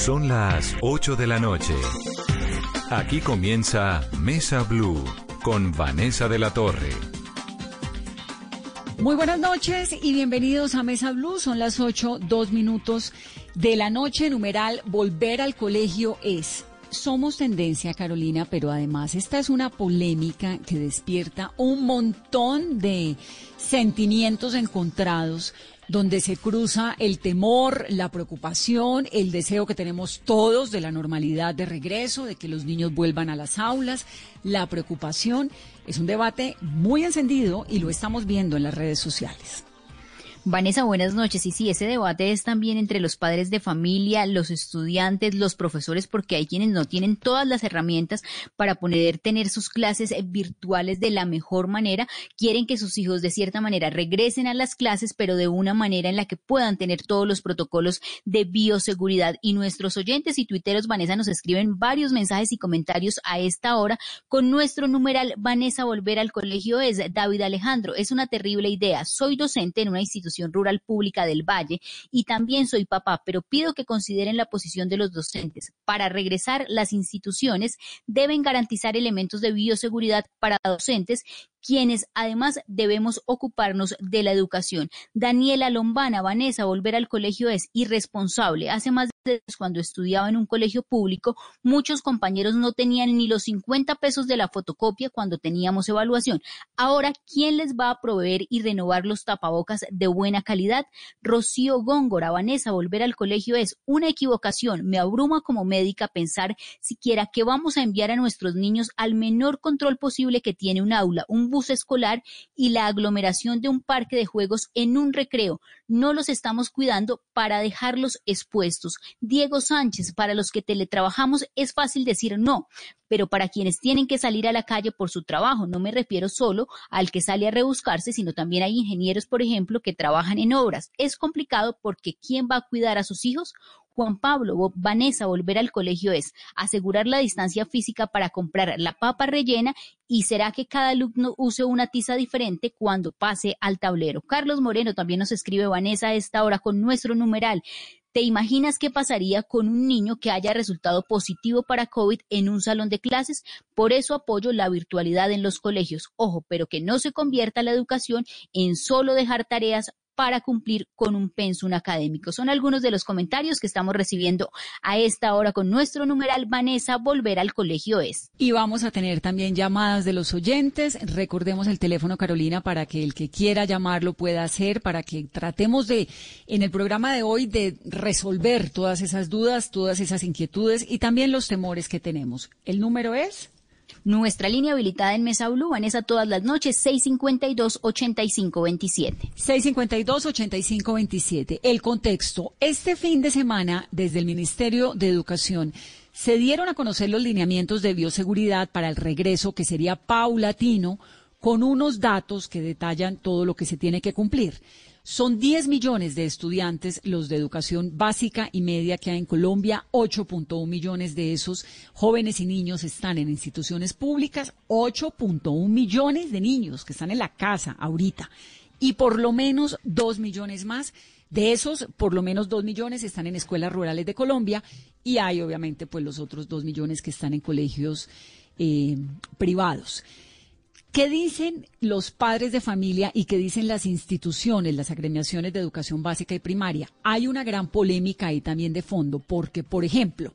Son las 8 de la noche. Aquí comienza Mesa Blue con Vanessa de la Torre. Muy buenas noches y bienvenidos a Mesa Blue. Son las 8, dos minutos de la noche. Numeral Volver al colegio es. Somos tendencia, Carolina, pero además esta es una polémica que despierta un montón de sentimientos encontrados donde se cruza el temor, la preocupación, el deseo que tenemos todos de la normalidad de regreso, de que los niños vuelvan a las aulas, la preocupación. Es un debate muy encendido y lo estamos viendo en las redes sociales. Vanessa, buenas noches. Y sí, ese debate es también entre los padres de familia, los estudiantes, los profesores, porque hay quienes no tienen todas las herramientas para poder tener sus clases virtuales de la mejor manera. Quieren que sus hijos de cierta manera regresen a las clases, pero de una manera en la que puedan tener todos los protocolos de bioseguridad. Y nuestros oyentes y tuiteros, Vanessa, nos escriben varios mensajes y comentarios a esta hora con nuestro numeral Vanessa Volver al Colegio es David Alejandro. Es una terrible idea. Soy docente en una institución Rural Pública del Valle y también soy papá, pero pido que consideren la posición de los docentes. Para regresar, las instituciones deben garantizar elementos de bioseguridad para docentes quienes además debemos ocuparnos de la educación. Daniela Lombana, Vanessa, volver al colegio es irresponsable. Hace más cuando estudiaba en un colegio público, muchos compañeros no tenían ni los 50 pesos de la fotocopia cuando teníamos evaluación. Ahora, ¿quién les va a proveer y renovar los tapabocas de buena calidad? Rocío Góngora, Vanessa, volver al colegio es una equivocación. Me abruma como médica pensar siquiera que vamos a enviar a nuestros niños al menor control posible que tiene un aula, un bus escolar y la aglomeración de un parque de juegos en un recreo. No los estamos cuidando para dejarlos expuestos. Diego Sánchez, para los que teletrabajamos es fácil decir no, pero para quienes tienen que salir a la calle por su trabajo, no me refiero solo al que sale a rebuscarse, sino también hay ingenieros, por ejemplo, que trabajan en obras. Es complicado porque ¿quién va a cuidar a sus hijos? Juan Pablo, Vanessa, volver al colegio es asegurar la distancia física para comprar la papa rellena y será que cada alumno use una tiza diferente cuando pase al tablero. Carlos Moreno también nos escribe Vanessa a esta hora con nuestro numeral. ¿Te imaginas qué pasaría con un niño que haya resultado positivo para COVID en un salón de clases? Por eso apoyo la virtualidad en los colegios. Ojo, pero que no se convierta la educación en solo dejar tareas para cumplir con un pensum académico. Son algunos de los comentarios que estamos recibiendo a esta hora con nuestro numeral Vanessa, volver al colegio es. Y vamos a tener también llamadas de los oyentes. Recordemos el teléfono, Carolina, para que el que quiera llamarlo pueda hacer, para que tratemos de, en el programa de hoy, de resolver todas esas dudas, todas esas inquietudes y también los temores que tenemos. El número es nuestra línea habilitada en Mesa Blue, Vanessa, todas las noches, 652-8527. 652-8527. El contexto. Este fin de semana, desde el Ministerio de Educación, se dieron a conocer los lineamientos de bioseguridad para el regreso, que sería paulatino, con unos datos que detallan todo lo que se tiene que cumplir. Son 10 millones de estudiantes los de educación básica y media que hay en Colombia. 8.1 millones de esos jóvenes y niños están en instituciones públicas. 8.1 millones de niños que están en la casa ahorita. Y por lo menos 2 millones más. De esos, por lo menos 2 millones están en escuelas rurales de Colombia. Y hay, obviamente, pues los otros 2 millones que están en colegios eh, privados. ¿Qué dicen los padres de familia y qué dicen las instituciones, las agremiaciones de educación básica y primaria? Hay una gran polémica ahí también de fondo, porque, por ejemplo,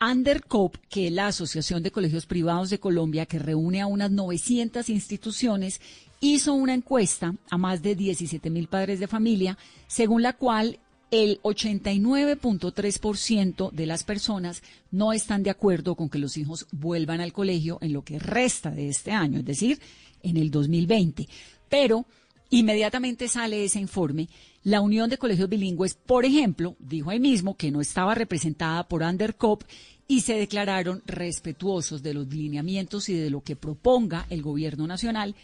Undercop, que es la Asociación de Colegios Privados de Colombia, que reúne a unas 900 instituciones, hizo una encuesta a más de 17 mil padres de familia, según la cual el 89.3% de las personas no están de acuerdo con que los hijos vuelvan al colegio en lo que resta de este año, es decir, en el 2020. Pero inmediatamente sale ese informe. La Unión de Colegios Bilingües, por ejemplo, dijo ahí mismo que no estaba representada por Undercop y se declararon respetuosos de los lineamientos y de lo que proponga el gobierno nacional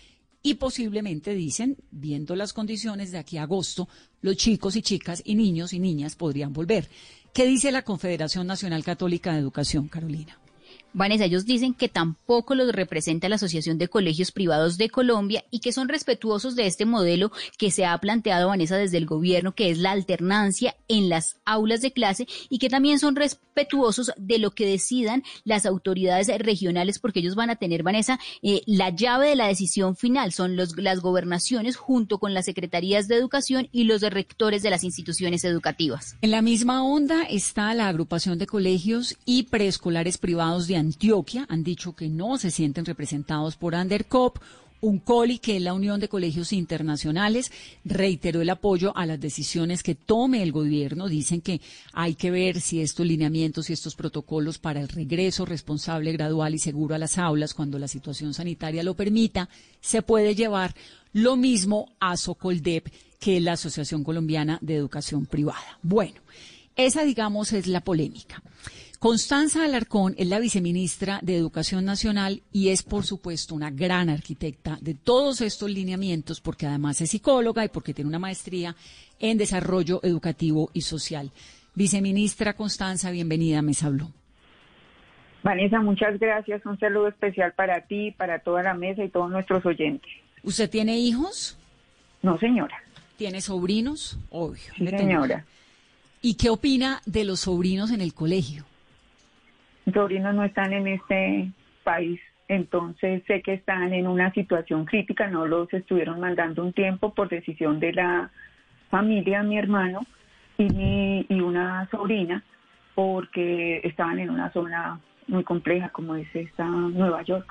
y posiblemente dicen, viendo las condiciones de aquí a agosto, los chicos y chicas y niños y niñas podrían volver. ¿Qué dice la Confederación Nacional Católica de Educación, Carolina? Vanessa, ellos dicen que tampoco los representa la Asociación de Colegios Privados de Colombia y que son respetuosos de este modelo que se ha planteado, Vanessa, desde el gobierno, que es la alternancia en las aulas de clase y que también son respetuosos de lo que decidan las autoridades regionales, porque ellos van a tener, Vanessa, eh, la llave de la decisión final. Son los, las gobernaciones junto con las secretarías de educación y los rectores de las instituciones educativas. En la misma onda está la agrupación de colegios y preescolares privados de Antioquia. Han dicho que no se sienten representados por Andercop. Un COLI, que es la Unión de Colegios Internacionales, reiteró el apoyo a las decisiones que tome el gobierno. Dicen que hay que ver si estos lineamientos y estos protocolos para el regreso responsable, gradual y seguro a las aulas, cuando la situación sanitaria lo permita, se puede llevar lo mismo a Socoldep, que es la Asociación Colombiana de Educación Privada. Bueno, esa, digamos, es la polémica. Constanza Alarcón es la viceministra de Educación Nacional y es, por supuesto, una gran arquitecta de todos estos lineamientos, porque además es psicóloga y porque tiene una maestría en desarrollo educativo y social. Viceministra Constanza, bienvenida a Mesa Blue. Vanessa, muchas gracias. Un saludo especial para ti, para toda la mesa y todos nuestros oyentes. ¿Usted tiene hijos? No, señora. ¿Tiene sobrinos? Obvio. Sí, señora. ¿Y qué opina de los sobrinos en el colegio? Sobrinos no están en este país, entonces sé que están en una situación crítica, no los estuvieron mandando un tiempo por decisión de la familia, mi hermano y, y una sobrina, porque estaban en una zona muy compleja como es esta Nueva York,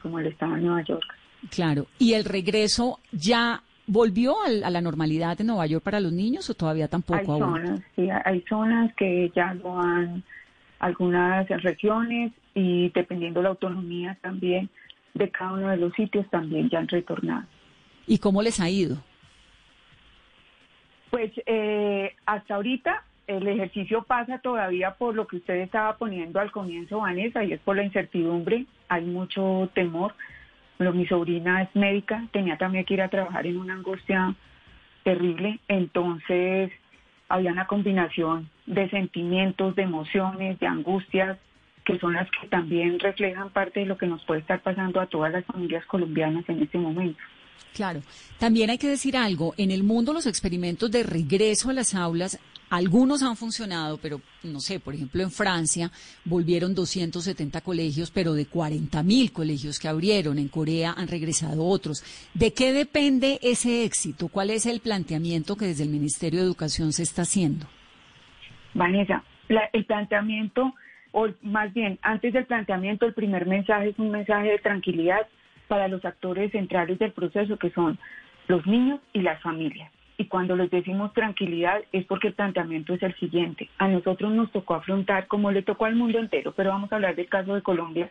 como el estado de Nueva York. Claro, ¿y el regreso ya volvió a la normalidad en Nueva York para los niños o todavía tampoco? Hay zonas, sí, hay zonas que ya lo han algunas regiones y dependiendo la autonomía también de cada uno de los sitios también ya han retornado. ¿Y cómo les ha ido? Pues eh, hasta ahorita el ejercicio pasa todavía por lo que usted estaba poniendo al comienzo, Vanessa, y es por la incertidumbre, hay mucho temor. Pero mi sobrina es médica, tenía también que ir a trabajar en una angustia terrible, entonces había una combinación de sentimientos, de emociones, de angustias, que son las que también reflejan parte de lo que nos puede estar pasando a todas las familias colombianas en este momento. Claro, también hay que decir algo, en el mundo los experimentos de regreso a las aulas, algunos han funcionado, pero no sé, por ejemplo en Francia volvieron 270 colegios, pero de 40 mil colegios que abrieron, en Corea han regresado otros. ¿De qué depende ese éxito? ¿Cuál es el planteamiento que desde el Ministerio de Educación se está haciendo? Vanessa, el planteamiento, o más bien, antes del planteamiento, el primer mensaje es un mensaje de tranquilidad para los actores centrales del proceso, que son los niños y las familias. Y cuando les decimos tranquilidad es porque el planteamiento es el siguiente. A nosotros nos tocó afrontar, como le tocó al mundo entero, pero vamos a hablar del caso de Colombia,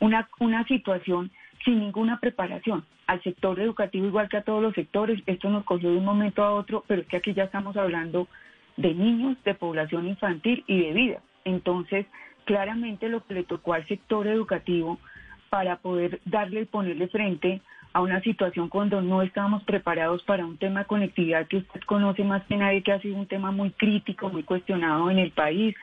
una, una situación sin ninguna preparación. Al sector educativo, igual que a todos los sectores, esto nos cogió de un momento a otro, pero es que aquí ya estamos hablando de niños, de población infantil y de vida. Entonces, claramente lo que le tocó al sector educativo para poder darle y ponerle frente a una situación cuando no estábamos preparados para un tema de conectividad que usted conoce más que nadie, que ha sido un tema muy crítico, muy cuestionado en el país,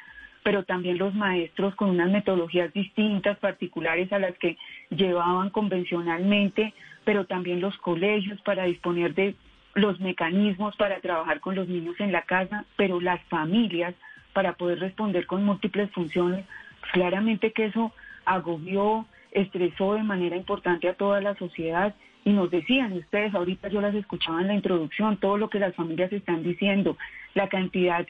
pero también los maestros con unas metodologías distintas, particulares a las que llevaban convencionalmente, pero también los colegios para disponer de los mecanismos para trabajar con los niños en la casa, pero las familias para poder responder con múltiples funciones. Claramente que eso agobió, estresó de manera importante a toda la sociedad y nos decían ustedes, ahorita yo las escuchaba en la introducción, todo lo que las familias están diciendo, la cantidad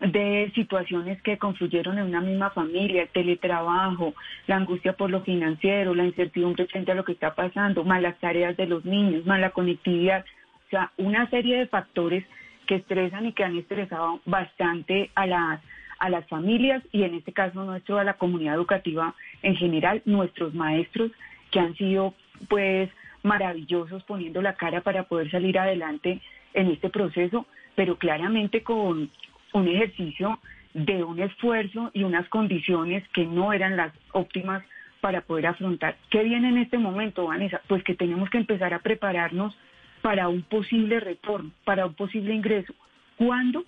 de situaciones que confluyeron en una misma familia, el teletrabajo, la angustia por lo financiero, la incertidumbre frente a lo que está pasando, malas tareas de los niños, mala conectividad, sea, una serie de factores que estresan y que han estresado bastante a las a las familias y en este caso nuestro a la comunidad educativa en general, nuestros maestros que han sido pues maravillosos poniendo la cara para poder salir adelante en este proceso, pero claramente con un ejercicio de un esfuerzo y unas condiciones que no eran las óptimas para poder afrontar. ¿Qué viene en este momento, Vanessa? Pues que tenemos que empezar a prepararnos para un posible retorno, para un posible ingreso. ¿Cuándo?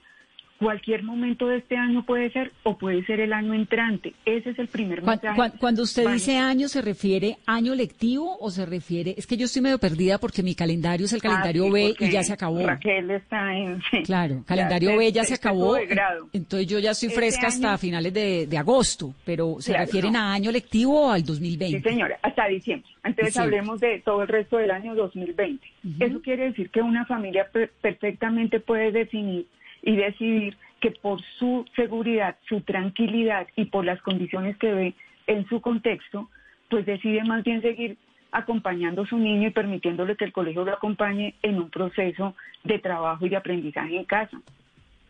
Cualquier momento de este año puede ser o puede ser el año entrante. Ese es el primer mensaje. Cuando, usted dice año, ¿se refiere año lectivo o se refiere? Es que yo estoy medio perdida porque mi calendario es el calendario ah, B y ya se acabó. Raquel está en. claro, calendario B ya se acabó. Entonces yo ya estoy este fresca hasta finales de, agosto, pero ¿se refieren a año lectivo o al 2020? Sí, señora, hasta diciembre. Entonces hablemos de todo el resto del año 2020. Eso quiere decir que una familia perfectamente puede definir y decidir que por su seguridad, su tranquilidad y por las condiciones que ve en su contexto, pues decide más bien seguir acompañando a su niño y permitiéndole que el colegio lo acompañe en un proceso de trabajo y de aprendizaje en casa.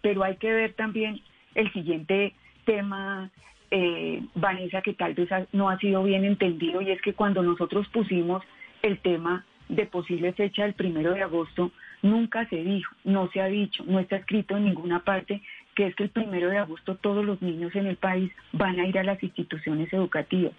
Pero hay que ver también el siguiente tema, eh, Vanessa, que tal vez no ha sido bien entendido, y es que cuando nosotros pusimos el tema de posible fecha del primero de agosto, nunca se dijo, no se ha dicho, no está escrito en ninguna parte que es que el primero de agosto todos los niños en el país van a ir a las instituciones educativas.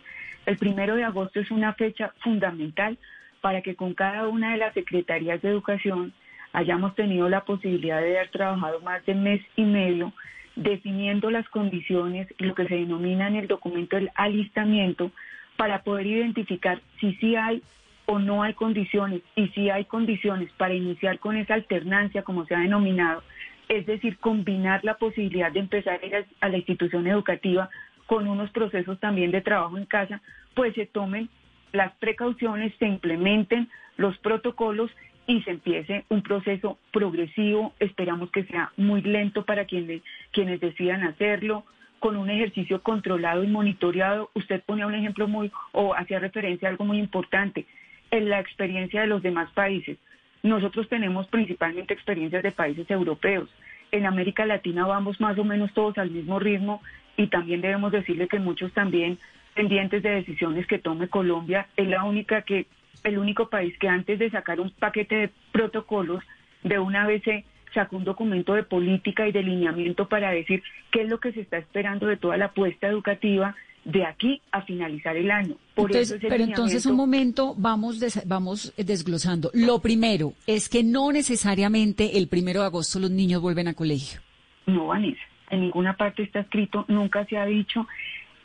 El primero de agosto es una fecha fundamental para que con cada una de las secretarías de educación hayamos tenido la posibilidad de haber trabajado más de mes y medio definiendo las condiciones, lo que se denomina en el documento el alistamiento, para poder identificar si sí hay o no hay condiciones y si hay condiciones para iniciar con esa alternancia, como se ha denominado, es decir, combinar la posibilidad de empezar a ir a la institución educativa con unos procesos también de trabajo en casa, pues se tomen las precauciones, se implementen los protocolos y se empiece un proceso progresivo, esperamos que sea muy lento para quienes, quienes decidan hacerlo, con un ejercicio controlado y monitoreado. Usted pone un ejemplo muy, o hacía referencia a algo muy importante, en la experiencia de los demás países. Nosotros tenemos principalmente experiencias de países europeos. En América Latina vamos más o menos todos al mismo ritmo y también debemos decirle que muchos también pendientes de decisiones que tome Colombia es la única que el único país que antes de sacar un paquete de protocolos de una vez se sacó un documento de política y de lineamiento para decir qué es lo que se está esperando de toda la apuesta educativa de aquí a finalizar el año. Por eso pero entonces un momento vamos vamos desglosando. Lo primero es que no necesariamente el primero de agosto los niños vuelven a colegio. No, Vanessa, en ninguna parte está escrito, nunca se ha dicho.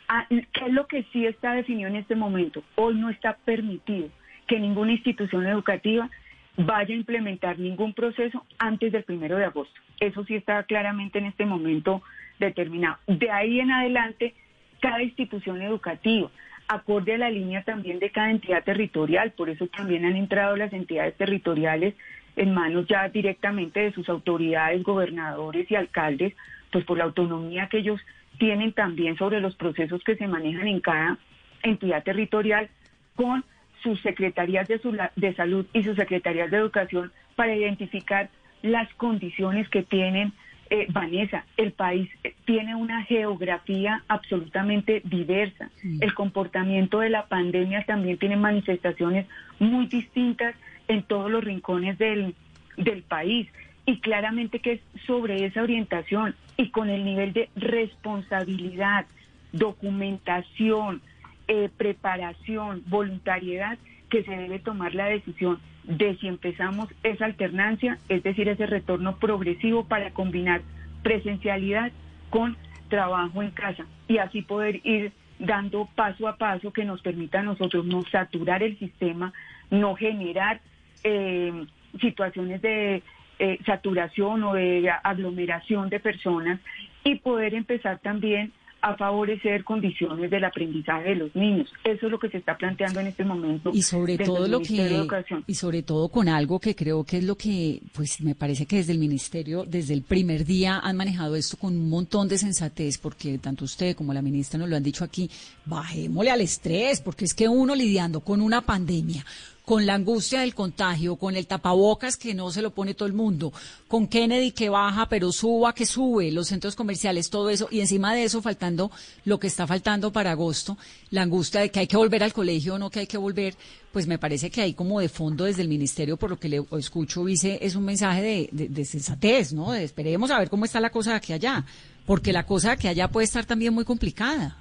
Ah, ¿Qué es lo que sí está definido en este momento? Hoy no está permitido que ninguna institución educativa vaya a implementar ningún proceso antes del primero de agosto. Eso sí está claramente en este momento determinado. De ahí en adelante cada institución educativa, acorde a la línea también de cada entidad territorial. Por eso también han entrado las entidades territoriales en manos ya directamente de sus autoridades, gobernadores y alcaldes, pues por la autonomía que ellos tienen también sobre los procesos que se manejan en cada entidad territorial con sus secretarías de, de salud y sus secretarías de educación para identificar las condiciones que tienen eh, Vanessa, el país eh, tiene una geografía absolutamente diversa. El comportamiento de la pandemia también tiene manifestaciones muy distintas en todos los rincones del, del país. Y claramente que es sobre esa orientación y con el nivel de responsabilidad, documentación, eh, preparación, voluntariedad que se debe tomar la decisión de si empezamos esa alternancia, es decir, ese retorno progresivo para combinar presencialidad con trabajo en casa y así poder ir dando paso a paso que nos permita a nosotros no saturar el sistema, no generar eh, situaciones de eh, saturación o de aglomeración de personas y poder empezar también a favorecer condiciones del aprendizaje de los niños. Eso es lo que se está planteando en este momento. Y sobre todo lo que y sobre todo con algo que creo que es lo que pues me parece que desde el ministerio desde el primer día han manejado esto con un montón de sensatez porque tanto usted como la ministra nos lo han dicho aquí, bajémosle al estrés porque es que uno lidiando con una pandemia con la angustia del contagio, con el tapabocas que no se lo pone todo el mundo, con Kennedy que baja pero suba que sube, los centros comerciales, todo eso, y encima de eso faltando lo que está faltando para agosto, la angustia de que hay que volver al colegio o no que hay que volver, pues me parece que hay como de fondo desde el ministerio, por lo que le escucho, dice, es un mensaje de, sensatez, ¿no? De esperemos a ver cómo está la cosa de aquí allá, porque la cosa de aquí allá puede estar también muy complicada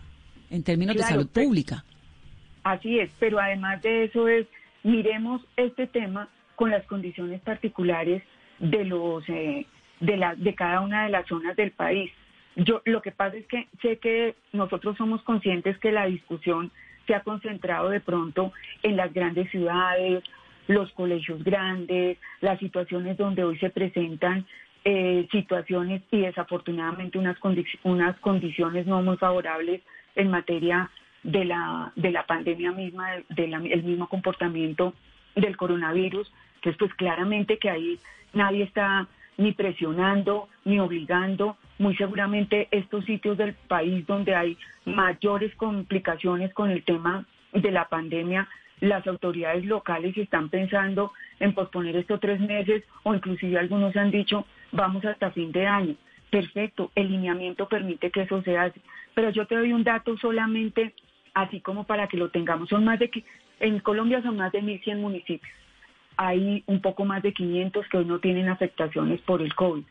en términos de salud pública. Así es, pero además de eso es miremos este tema con las condiciones particulares de los eh, de, la, de cada una de las zonas del país. Yo, lo que pasa es que sé que nosotros somos conscientes que la discusión se ha concentrado de pronto en las grandes ciudades, los colegios grandes, las situaciones donde hoy se presentan eh, situaciones y desafortunadamente unas, unas condiciones no muy favorables en materia de la, de la pandemia misma, del mismo comportamiento del coronavirus. Entonces, pues claramente que ahí nadie está ni presionando, ni obligando. Muy seguramente estos sitios del país donde hay mayores complicaciones con el tema de la pandemia, las autoridades locales están pensando en posponer estos tres meses o inclusive algunos han dicho vamos hasta fin de año. Perfecto, el lineamiento permite que eso se hace. Pero yo te doy un dato solamente así como para que lo tengamos. Son más de que en Colombia son más de 1.100 municipios. Hay un poco más de 500 que hoy no tienen afectaciones por el COVID.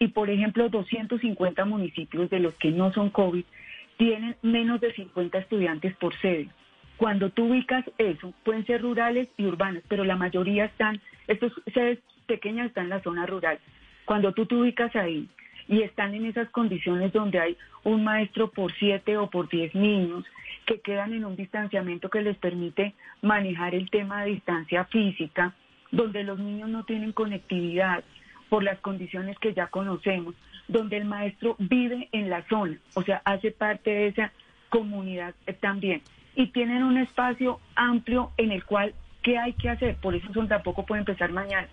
Y por ejemplo, 250 municipios de los que no son COVID tienen menos de 50 estudiantes por sede. Cuando tú ubicas eso, pueden ser rurales y urbanas, pero la mayoría están, estas sedes pequeñas están en la zona rural. Cuando tú te ubicas ahí y están en esas condiciones donde hay un maestro por siete o por diez niños que quedan en un distanciamiento que les permite manejar el tema de distancia física, donde los niños no tienen conectividad por las condiciones que ya conocemos, donde el maestro vive en la zona, o sea, hace parte de esa comunidad también y tienen un espacio amplio en el cual, ¿qué hay que hacer? Por eso son, tampoco puede empezar mañana.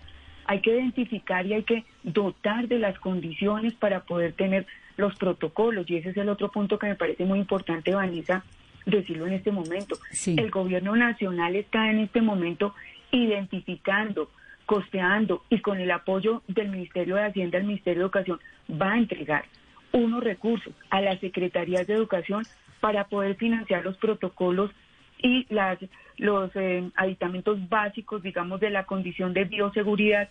Hay que identificar y hay que dotar de las condiciones para poder tener los protocolos. Y ese es el otro punto que me parece muy importante, Vanessa, decirlo en este momento. El gobierno nacional está en este momento identificando, costeando y con el apoyo del Ministerio de Hacienda, el Ministerio de Educación, va a entregar unos recursos a las secretarías de educación para poder financiar los protocolos y las, los eh, aditamentos básicos, digamos, de la condición de bioseguridad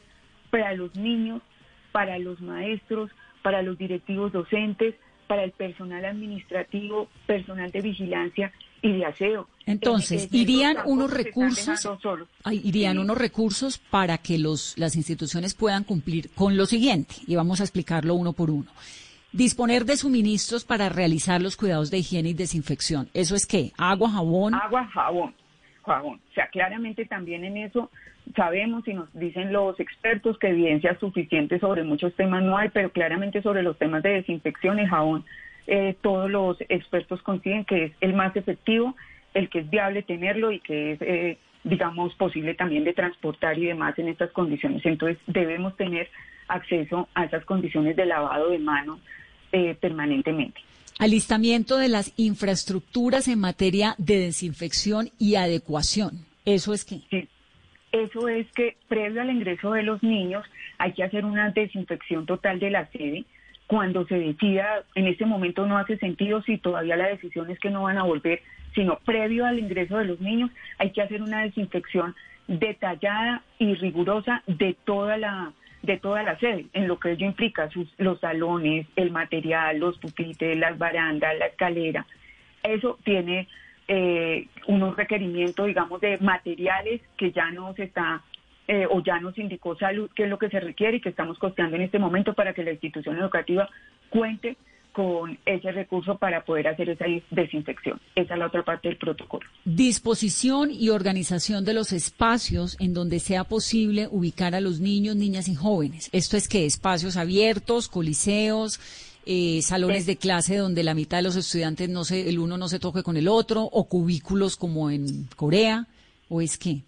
para los niños, para los maestros, para los directivos docentes, para el personal administrativo, personal de vigilancia y de aseo. Entonces, irían unos recursos, irían unos recursos para que los, las instituciones puedan cumplir con lo siguiente, y vamos a explicarlo uno por uno. Disponer de suministros para realizar los cuidados de higiene y desinfección. ¿Eso es qué? ¿Agua, jabón? Agua, jabón, jabón. O sea, claramente también en eso sabemos y nos dicen los expertos que evidencia suficiente sobre muchos temas no hay, pero claramente sobre los temas de desinfección y jabón, eh, todos los expertos coinciden que es el más efectivo, el que es viable tenerlo y que es, eh, digamos, posible también de transportar y demás en estas condiciones. Entonces debemos tener acceso a esas condiciones de lavado de manos eh, permanentemente. Alistamiento de las infraestructuras en materia de desinfección y adecuación. ¿Eso es qué? Sí. Eso es que previo al ingreso de los niños hay que hacer una desinfección total de la sede. Cuando se decida, en este momento no hace sentido si todavía la decisión es que no van a volver, sino previo al ingreso de los niños hay que hacer una desinfección detallada y rigurosa de toda la, de toda la sede, en lo que ello implica sus, los salones, el material, los pupitres, las barandas, la escalera. Eso tiene eh, unos requerimientos, digamos, de materiales que ya nos está eh, o ya nos indicó salud qué es lo que se requiere y que estamos costeando en este momento para que la institución educativa cuente con ese recurso para poder hacer esa desinfección. Esa es la otra parte del protocolo. Disposición y organización de los espacios en donde sea posible ubicar a los niños, niñas y jóvenes. Esto es que espacios abiertos, coliseos, eh, salones de clase donde la mitad de los estudiantes no se, el uno no se toque con el otro, o cubículos como en Corea, o es que.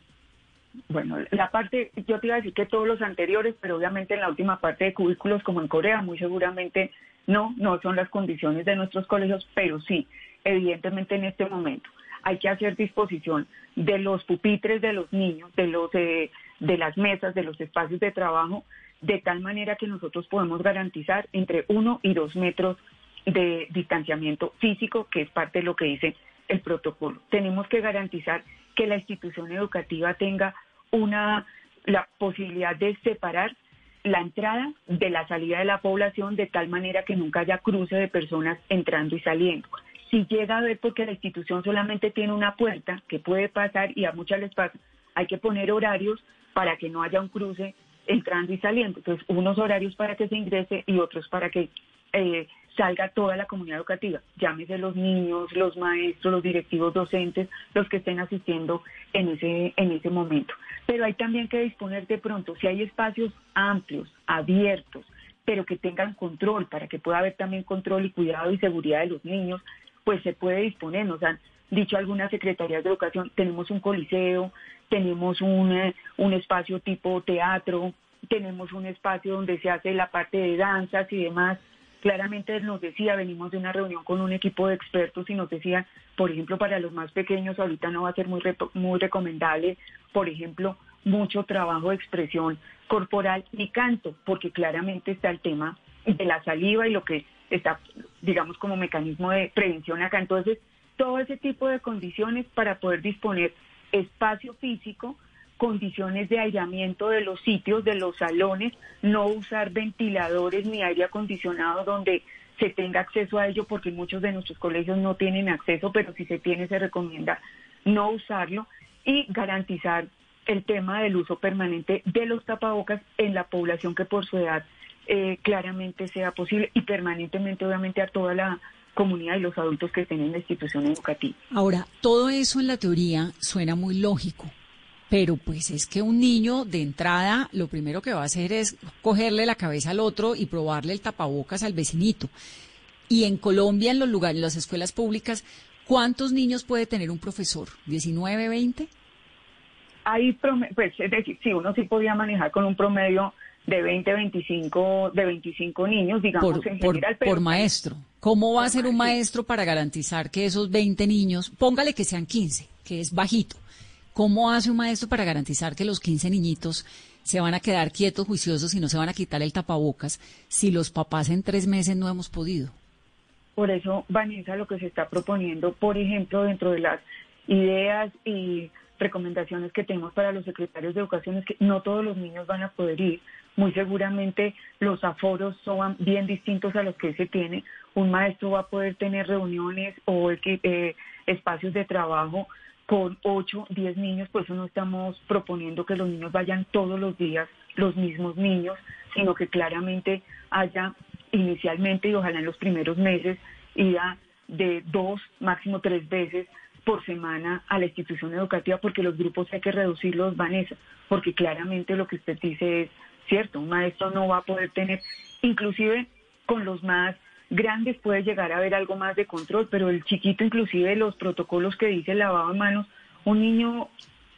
Bueno, la parte, yo te iba a decir que todos los anteriores, pero obviamente en la última parte de cubículos como en Corea, muy seguramente no, no son las condiciones de nuestros colegios, pero sí, evidentemente en este momento hay que hacer disposición de los pupitres de los niños, de los eh, de las mesas, de los espacios de trabajo, de tal manera que nosotros podemos garantizar entre uno y dos metros de distanciamiento físico, que es parte de lo que dice el protocolo. Tenemos que garantizar que la institución educativa tenga una la posibilidad de separar la entrada de la salida de la población de tal manera que nunca haya cruce de personas entrando y saliendo. Si llega a ver porque la institución solamente tiene una puerta que puede pasar y a muchas les pasa, hay que poner horarios para que no haya un cruce entrando y saliendo. Entonces, unos horarios para que se ingrese y otros para que eh, salga toda la comunidad educativa, llámese los niños, los maestros, los directivos docentes, los que estén asistiendo en ese, en ese momento. Pero hay también que disponer de pronto, si hay espacios amplios, abiertos, pero que tengan control, para que pueda haber también control y cuidado y seguridad de los niños, pues se puede disponer. Nos han dicho algunas secretarías de educación, tenemos un coliseo, tenemos un, eh, un espacio tipo teatro, tenemos un espacio donde se hace la parte de danzas y demás, claramente nos decía, venimos de una reunión con un equipo de expertos y nos decía, por ejemplo, para los más pequeños ahorita no va a ser muy, muy recomendable, por ejemplo, mucho trabajo de expresión corporal ni canto, porque claramente está el tema de la saliva y lo que está, digamos, como mecanismo de prevención acá. Entonces, todo ese tipo de condiciones para poder disponer espacio físico condiciones de aislamiento de los sitios, de los salones, no usar ventiladores ni aire acondicionado donde se tenga acceso a ello, porque muchos de nuestros colegios no tienen acceso, pero si se tiene se recomienda no usarlo y garantizar el tema del uso permanente de los tapabocas en la población que por su edad eh, claramente sea posible y permanentemente obviamente a toda la comunidad y los adultos que estén en la institución educativa. Ahora, todo eso en la teoría suena muy lógico, pero pues es que un niño de entrada lo primero que va a hacer es cogerle la cabeza al otro y probarle el tapabocas al vecinito. Y en Colombia, en los lugares, en las escuelas públicas, ¿cuántos niños puede tener un profesor? ¿19, 20? Hay, pues, es decir, sí, uno sí podía manejar con un promedio de 20, 25, de 25 niños, digamos, por, en general. por maestro. ¿Cómo va a ser un maestro para garantizar que esos 20 niños, póngale que sean 15, que es bajito, ¿Cómo hace un maestro para garantizar que los 15 niñitos se van a quedar quietos, juiciosos y no se van a quitar el tapabocas si los papás en tres meses no hemos podido? Por eso, Vanessa, lo que se está proponiendo, por ejemplo, dentro de las ideas y recomendaciones que tenemos para los secretarios de educación es que no todos los niños van a poder ir. Muy seguramente los aforos son bien distintos a los que se tiene. Un maestro va a poder tener reuniones o eh, espacios de trabajo con 8, 10 niños, por eso no estamos proponiendo que los niños vayan todos los días, los mismos niños, sino que claramente haya inicialmente y ojalá en los primeros meses ida de dos, máximo tres veces por semana a la institución educativa porque los grupos hay que reducirlos, Vanessa, porque claramente lo que usted dice es cierto, un maestro no va a poder tener, inclusive con los más grandes puede llegar a haber algo más de control, pero el chiquito inclusive los protocolos que dice el lavado de manos, un niño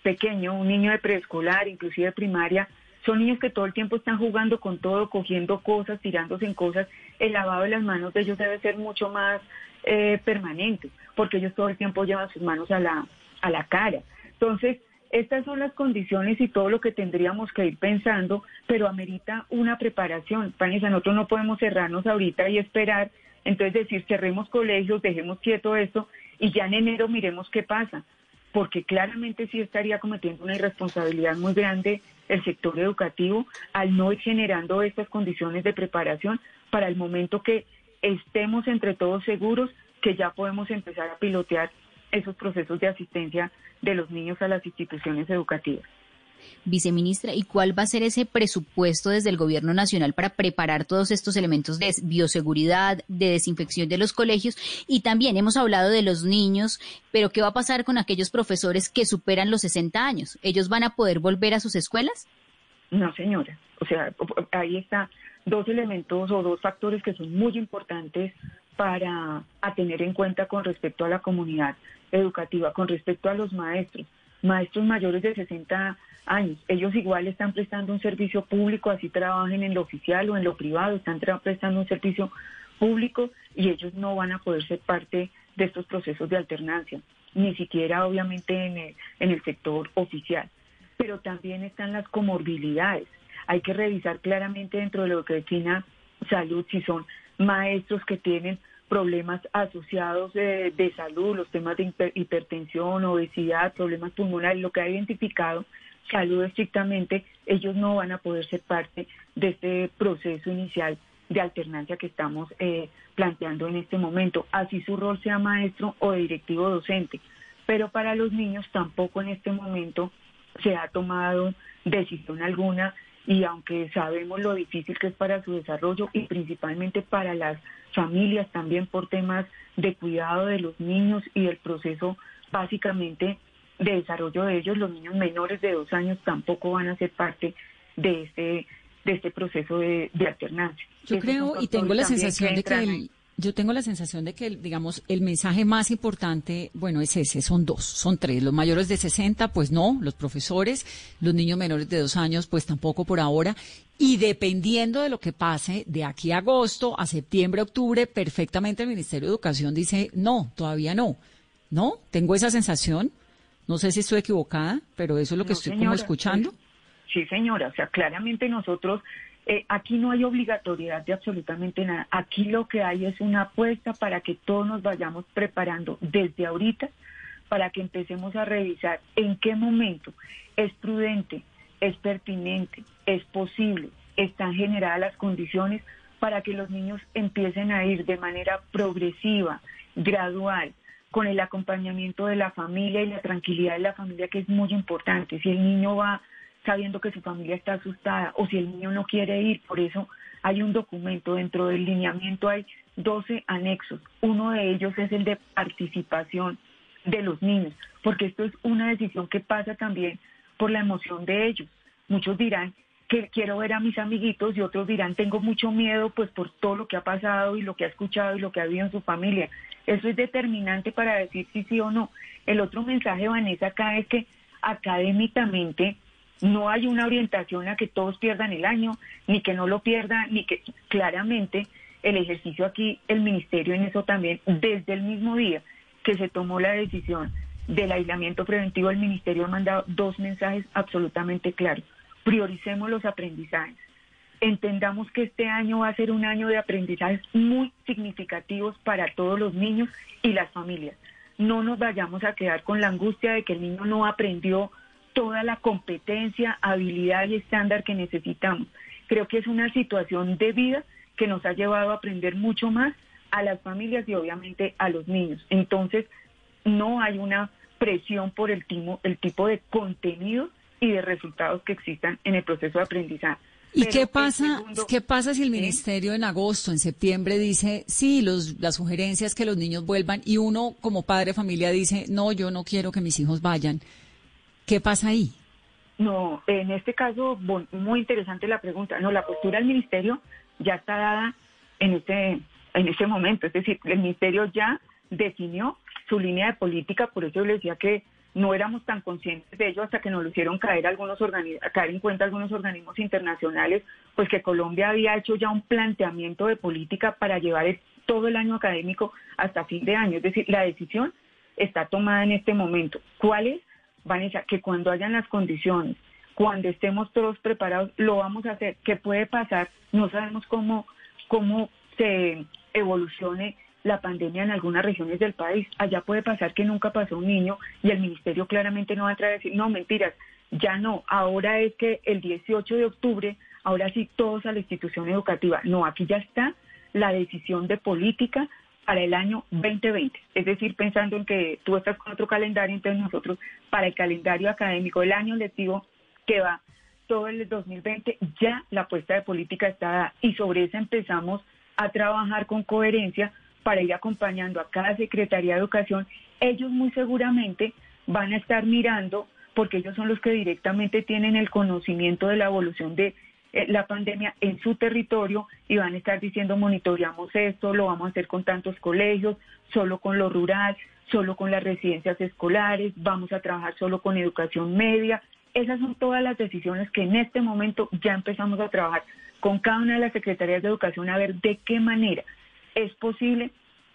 pequeño, un niño de preescolar, inclusive primaria, son niños que todo el tiempo están jugando con todo, cogiendo cosas, tirándose en cosas. El lavado de las manos de ellos debe ser mucho más eh, permanente, porque ellos todo el tiempo llevan sus manos a la, a la cara. Entonces, estas son las condiciones y todo lo que tendríamos que ir pensando, pero amerita una preparación. Vanessa, nosotros no podemos cerrarnos ahorita y esperar, entonces decir, cerremos colegios, dejemos quieto esto y ya en enero miremos qué pasa, porque claramente sí estaría cometiendo una irresponsabilidad muy grande el sector educativo al no ir generando estas condiciones de preparación para el momento que estemos entre todos seguros que ya podemos empezar a pilotear esos procesos de asistencia de los niños a las instituciones educativas. Viceministra, ¿y cuál va a ser ese presupuesto desde el Gobierno Nacional para preparar todos estos elementos de bioseguridad, de desinfección de los colegios? Y también hemos hablado de los niños, pero ¿qué va a pasar con aquellos profesores que superan los 60 años? ¿Ellos van a poder volver a sus escuelas? No, señora. O sea, ahí está dos elementos o dos factores que son muy importantes para a tener en cuenta con respecto a la comunidad educativa, con respecto a los maestros, maestros mayores de 60 años. Ellos igual están prestando un servicio público, así trabajen en lo oficial o en lo privado, están prestando un servicio público y ellos no van a poder ser parte de estos procesos de alternancia, ni siquiera obviamente en el, en el sector oficial. Pero también están las comorbilidades. Hay que revisar claramente dentro de lo que defina salud si son maestros que tienen problemas asociados de, salud, los temas de hipertensión, obesidad, problemas pulmonares, lo que ha identificado salud estrictamente, ellos no van a poder ser parte de este proceso inicial de alternancia que estamos eh, planteando en este momento, así su rol sea maestro o directivo docente. Pero para los niños tampoco en este momento se ha tomado decisión alguna y aunque sabemos lo difícil que es para su desarrollo y principalmente para las familias también por temas de cuidado de los niños y del proceso básicamente de desarrollo de ellos, los niños menores de dos años tampoco van a ser parte de este de este proceso de, alternancia. Yo creo y tengo la sensación de que yo tengo la sensación de que, digamos, el mensaje más importante, bueno, es ese, son dos, son tres. Los mayores de 60, pues no, los profesores, los niños menores de dos años, pues tampoco por ahora. Y dependiendo de lo que pase de aquí a agosto, a septiembre, octubre, perfectamente el Ministerio de Educación dice, no, todavía no. ¿No? Tengo esa sensación. No sé si estoy equivocada, pero eso es lo que estoy como escuchando. Sí, señora. O sea, claramente nosotros eh, aquí no hay obligatoriedad de absolutamente nada. Aquí lo que hay es una apuesta para que todos nos vayamos preparando desde ahorita para que empecemos a revisar en qué momento es prudente, es pertinente, es posible, están generadas las condiciones para que los niños empiecen a ir de manera progresiva, gradual, con el acompañamiento de la familia y la tranquilidad de la familia, que es muy importante. Si el niño va sabiendo que su familia está asustada o si el niño no quiere ir. Por eso hay un documento, dentro del lineamiento hay 12 anexos. Uno de ellos es el de participación de los niños, porque esto es una decisión que pasa también por la emoción de ellos. Muchos dirán que quiero ver a mis amiguitos y otros dirán tengo mucho miedo pues por todo lo que ha pasado y lo que ha escuchado y lo que ha habido en su familia. Eso es determinante para decir si sí o no. El otro mensaje, Vanessa, acá es que académicamente no hay una orientación a que todos pierdan el año, ni que no lo pierdan, ni que claramente el ejercicio aquí, el ministerio en eso también, desde el mismo día que se tomó la decisión del aislamiento preventivo, el ministerio ha mandado dos mensajes absolutamente claros. Prioricemos los aprendizajes. Entendamos que este año va a ser un año de aprendizajes muy significativos para todos los niños y las familias. No nos vayamos a quedar con la angustia de que el niño no aprendió toda la competencia, habilidad y estándar que necesitamos. Creo que es una situación de vida que nos ha llevado a aprender mucho más a las familias y obviamente a los niños. Entonces, no hay una presión por el, el tipo de contenido y de resultados que existan en el proceso de aprendizaje. ¿Y qué pasa, qué pasa si el ministerio en agosto, en septiembre dice, sí, los, las sugerencias que los niños vuelvan y uno como padre de familia dice, no, yo no quiero que mis hijos vayan? ¿Qué pasa ahí? No, en este caso, muy interesante la pregunta. No, la postura del ministerio ya está dada en este, en este momento. Es decir, el ministerio ya definió su línea de política, por eso yo le decía que no éramos tan conscientes de ello hasta que nos lo hicieron caer algunos caer en cuenta algunos organismos internacionales, pues que Colombia había hecho ya un planteamiento de política para llevar todo el año académico hasta fin de año. Es decir, la decisión está tomada en este momento. ¿Cuál es? Vanessa, que cuando hayan las condiciones, cuando estemos todos preparados, lo vamos a hacer. ¿Qué puede pasar? No sabemos cómo, cómo se evolucione la pandemia en algunas regiones del país. Allá puede pasar que nunca pasó un niño y el ministerio claramente no va a traer a decir, no, mentiras, ya no, ahora es que el 18 de octubre, ahora sí todos a la institución educativa. No, aquí ya está la decisión de política para el año 2020. Es decir, pensando en que tú estás con otro calendario, entonces nosotros para el calendario académico del año lectivo que va todo el 2020, ya la apuesta de política está dada y sobre eso empezamos a trabajar con coherencia para ir acompañando a cada Secretaría de Educación. Ellos muy seguramente van a estar mirando, porque ellos son los que directamente tienen el conocimiento de la evolución de la pandemia en su territorio y van a estar diciendo monitoreamos esto, lo vamos a hacer con tantos colegios, solo con lo rural, solo con las residencias escolares, vamos a trabajar solo con educación media. Esas son todas las decisiones que en este momento ya empezamos a trabajar con cada una de las secretarías de educación a ver de qué manera es posible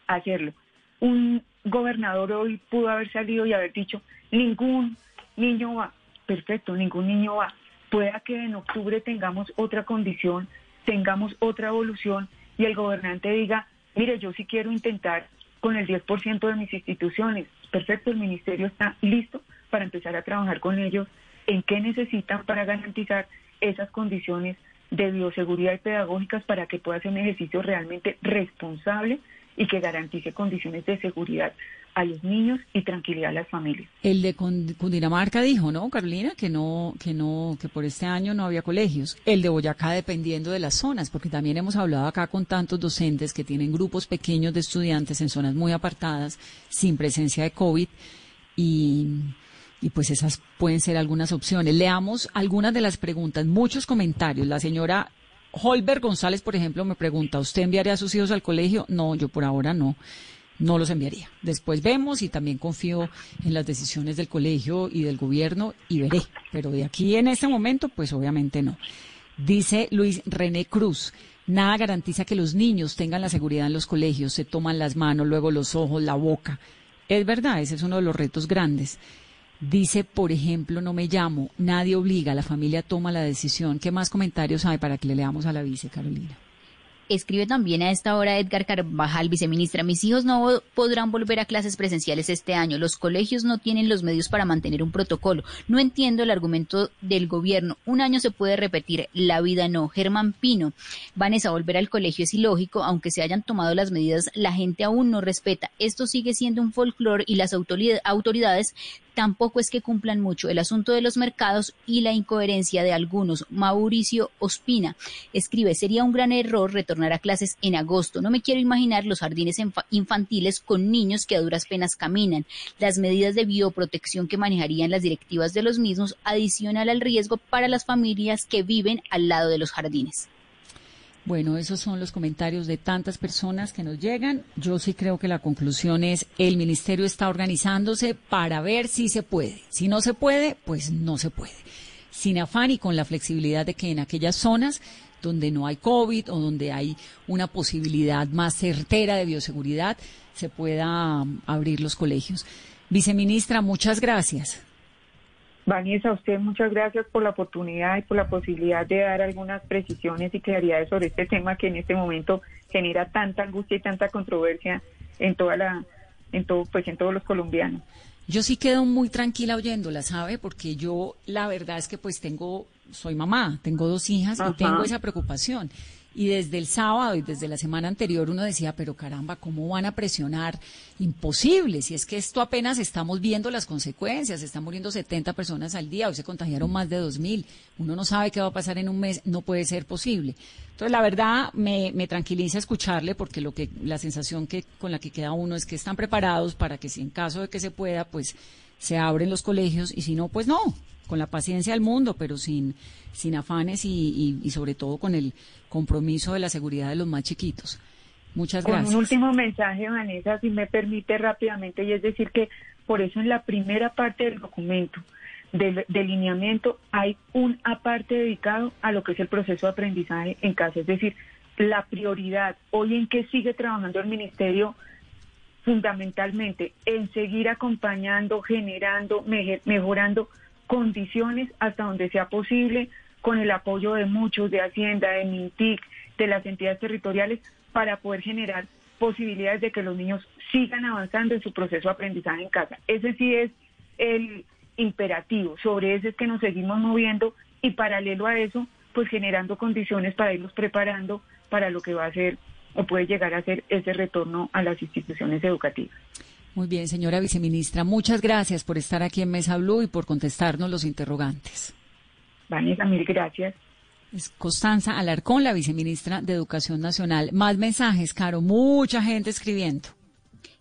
hacerlo. Un gobernador hoy pudo haber salido y haber dicho, ningún niño va, perfecto, ningún niño va, pueda que en octubre tengamos otra condición, tengamos otra evolución y el gobernante diga, mire, yo sí quiero intentar con el 10% de mis instituciones. Perfecto, el ministerio está listo para empezar a trabajar con ellos en qué necesitan para garantizar esas condiciones de bioseguridad y pedagógicas para que pueda ser un ejercicio realmente responsable y que garantice condiciones de seguridad a los niños y tranquilidad a las familias. El de Cundinamarca dijo, ¿no, Carolina? Que no, que no, que por este año no había colegios. El de Boyacá dependiendo de las zonas, porque también hemos hablado acá con tantos docentes que tienen grupos pequeños de estudiantes en zonas muy apartadas, sin presencia de COVID, y, y pues esas pueden ser algunas opciones. Leamos algunas de las preguntas, muchos comentarios. La señora Holber González, por ejemplo, me pregunta, ¿usted enviaría a sus hijos al colegio? No, yo por ahora no no los enviaría. Después vemos y también confío en las decisiones del colegio y del gobierno y veré. Pero de aquí en este momento, pues obviamente no. Dice Luis René Cruz, nada garantiza que los niños tengan la seguridad en los colegios, se toman las manos, luego los ojos, la boca. Es verdad, ese es uno de los retos grandes. Dice, por ejemplo, no me llamo, nadie obliga, la familia toma la decisión. ¿Qué más comentarios hay para que le leamos a la vice, Carolina? Escribe también a esta hora Edgar Carvajal, viceministra, mis hijos no podrán volver a clases presenciales este año. Los colegios no tienen los medios para mantener un protocolo. No entiendo el argumento del gobierno. Un año se puede repetir, la vida no. Germán Pino, Vanessa, volver al colegio es ilógico, aunque se hayan tomado las medidas, la gente aún no respeta. Esto sigue siendo un folclore y las autoridades tampoco es que cumplan mucho el asunto de los mercados y la incoherencia de algunos. Mauricio Ospina escribe, sería un gran error retornar a clases en agosto. No me quiero imaginar los jardines infantiles con niños que a duras penas caminan. Las medidas de bioprotección que manejarían las directivas de los mismos adicional al riesgo para las familias que viven al lado de los jardines. Bueno, esos son los comentarios de tantas personas que nos llegan. Yo sí creo que la conclusión es el ministerio está organizándose para ver si se puede. Si no se puede, pues no se puede. Sin afán y con la flexibilidad de que en aquellas zonas donde no hay COVID o donde hay una posibilidad más certera de bioseguridad, se pueda um, abrir los colegios. Viceministra, muchas gracias. Vanessa, a usted muchas gracias por la oportunidad y por la posibilidad de dar algunas precisiones y claridades sobre este tema que en este momento genera tanta angustia y tanta controversia en toda la, en todo, pues en todos los colombianos. Yo sí quedo muy tranquila oyéndola, ¿sabe? Porque yo la verdad es que pues tengo, soy mamá, tengo dos hijas y tengo esa preocupación. Y desde el sábado y desde la semana anterior uno decía, pero caramba, ¿cómo van a presionar? Imposible, si es que esto apenas estamos viendo las consecuencias, están muriendo 70 personas al día, hoy se contagiaron más de 2.000, uno no sabe qué va a pasar en un mes, no puede ser posible. Entonces, la verdad, me, me tranquiliza escucharle porque lo que, la sensación que, con la que queda uno es que están preparados para que si en caso de que se pueda, pues se abren los colegios y si no, pues no, con la paciencia del mundo, pero sin, sin afanes y, y, sobre todo con el compromiso de la seguridad de los más chiquitos. Muchas gracias. un último mensaje, Vanessa, si me permite rápidamente, y es decir que por eso en la primera parte del documento del delineamiento hay un aparte dedicado a lo que es el proceso de aprendizaje en casa, es decir, la prioridad hoy en que sigue trabajando el ministerio fundamentalmente en seguir acompañando, generando, mejorando condiciones hasta donde sea posible, con el apoyo de muchos, de Hacienda, de MINTIC, de las entidades territoriales, para poder generar posibilidades de que los niños sigan avanzando en su proceso de aprendizaje en casa. Ese sí es el imperativo, sobre ese es que nos seguimos moviendo y paralelo a eso, pues generando condiciones para irlos preparando para lo que va a ser o puede llegar a ser ese retorno a las instituciones educativas. Muy bien, señora viceministra, muchas gracias por estar aquí en Mesa Blue y por contestarnos los interrogantes. Vanessa, mil gracias. Es Constanza Alarcón, la viceministra de Educación Nacional. Más mensajes, Caro, mucha gente escribiendo.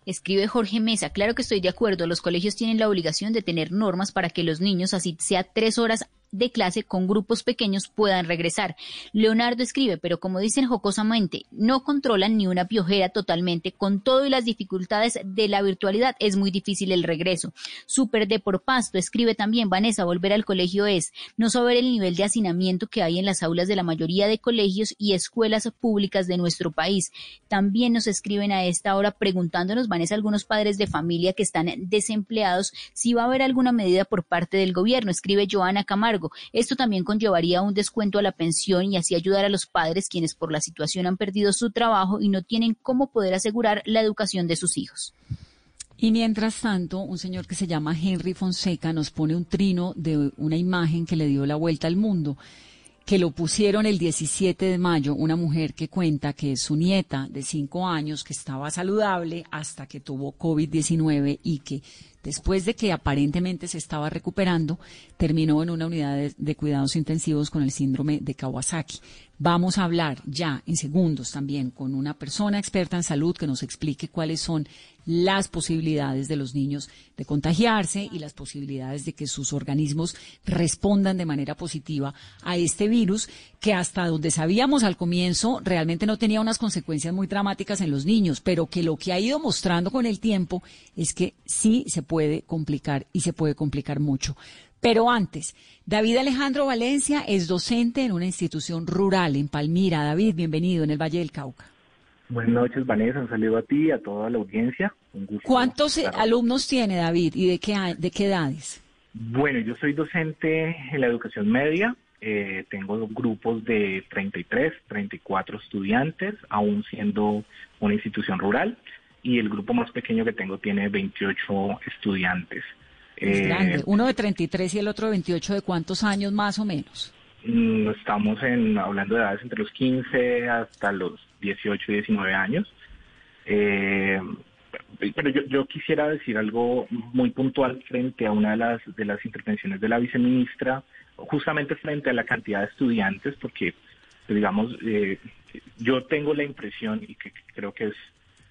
Escribe Jorge Mesa, claro que estoy de acuerdo, los colegios tienen la obligación de tener normas para que los niños, así sea tres horas de clase con grupos pequeños puedan regresar. Leonardo escribe, pero como dicen jocosamente, no controlan ni una piojera totalmente, con todo y las dificultades de la virtualidad es muy difícil el regreso. Super de por pasto escribe también, Vanessa, volver al colegio es no saber el nivel de hacinamiento que hay en las aulas de la mayoría de colegios y escuelas públicas de nuestro país. También nos escriben a esta hora preguntándonos, Vanessa, algunos padres de familia que están desempleados, si va a haber alguna medida por parte del gobierno. Escribe Joana Camargo. Esto también conllevaría un descuento a la pensión y así ayudar a los padres quienes por la situación han perdido su trabajo y no tienen cómo poder asegurar la educación de sus hijos. Y mientras tanto, un señor que se llama Henry Fonseca nos pone un trino de una imagen que le dio la vuelta al mundo. que lo pusieron el 17 de mayo, una mujer que cuenta que su nieta de cinco años, que estaba saludable hasta que tuvo COVID-19 y que después de que aparentemente se estaba recuperando, terminó en una unidad de, cuidados intensivos con el síndrome de Kawasaki. Vamos a hablar ya en segundos también con una persona experta en salud que nos explique cuáles son las posibilidades de los niños de contagiarse y las posibilidades de que sus organismos respondan de manera positiva a este virus que hasta donde sabíamos al comienzo realmente no tenía unas consecuencias muy dramáticas en los niños, pero que lo que ha ido mostrando con el tiempo es que sí se puede complicar y se puede complicar mucho. Pero antes, David Alejandro Valencia es docente en una institución rural en Palmira. David, bienvenido en el Valle del Cauca. Buenas noches, Vanessa. Un saludo a ti y a toda la audiencia. ¿Cuántos alumnos tiene David y de qué, de qué edades? Bueno, yo soy docente en la educación media. Eh, tengo grupos de 33, 34 estudiantes, aún siendo una institución rural. Y el grupo más pequeño que tengo tiene 28 estudiantes. Es grande. Uno de 33 y el otro de 28, ¿de cuántos años más o menos? Mm, estamos en, hablando de edades entre los 15 hasta los 18 y 19 años. Eh, pero yo, yo, quisiera decir algo muy puntual frente a una de las, de las intervenciones de la viceministra, justamente frente a la cantidad de estudiantes, porque, digamos, eh, yo tengo la impresión, y que creo que es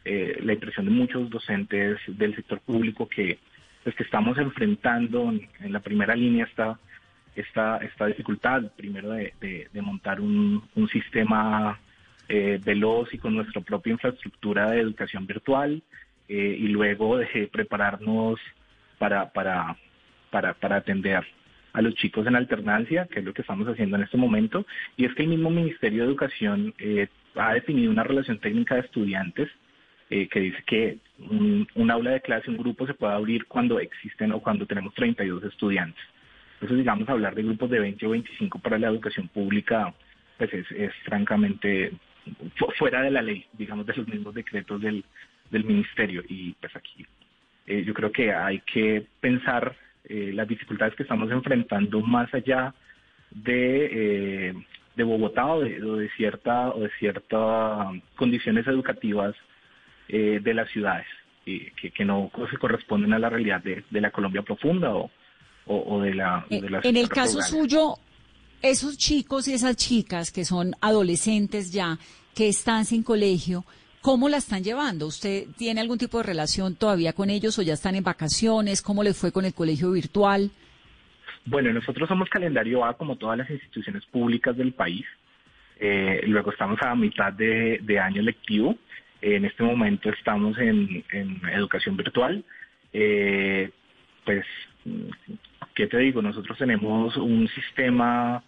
eh, la impresión de muchos docentes del sector público, que pues que estamos enfrentando en, la primera línea esta, esta, esta dificultad, primero de, montar un, sistema eh, veloz y con nuestra propia infraestructura de educación virtual, eh, y luego de prepararnos para, para, para, para atender a los chicos en alternancia, que es lo que estamos haciendo en este momento, y es que el mismo Ministerio de Educación eh, ha definido una relación técnica de estudiantes eh, que dice que un, aula de clase, un grupo se puede abrir cuando existen o cuando tenemos 32 estudiantes. Entonces, digamos, hablar de grupos de 20 o 25 para la educación pública, pues es, francamente fuera de la ley, digamos, de los mismos decretos del, del ministerio. Y pues aquí eh, yo creo que hay que pensar eh, las dificultades que estamos enfrentando más allá de, de Bogotá o de cierta o de ciertas condiciones educativas eh, de las ciudades, que, que, no se corresponden a la realidad de, la Colombia profunda o, o, de la... De en el caso suyo, esos chicos y esas chicas que son adolescentes ya, que están sin colegio, ¿cómo la están llevando? ¿Usted tiene algún tipo de relación todavía con ellos o ya están en vacaciones? ¿Cómo les fue con el colegio virtual? Bueno, nosotros somos calendario A como todas las instituciones públicas del país. Eh, luego estamos a mitad de, de año lectivo. En este momento estamos en, educación virtual. Eh, pues, ¿qué te digo? Nosotros tenemos un sistema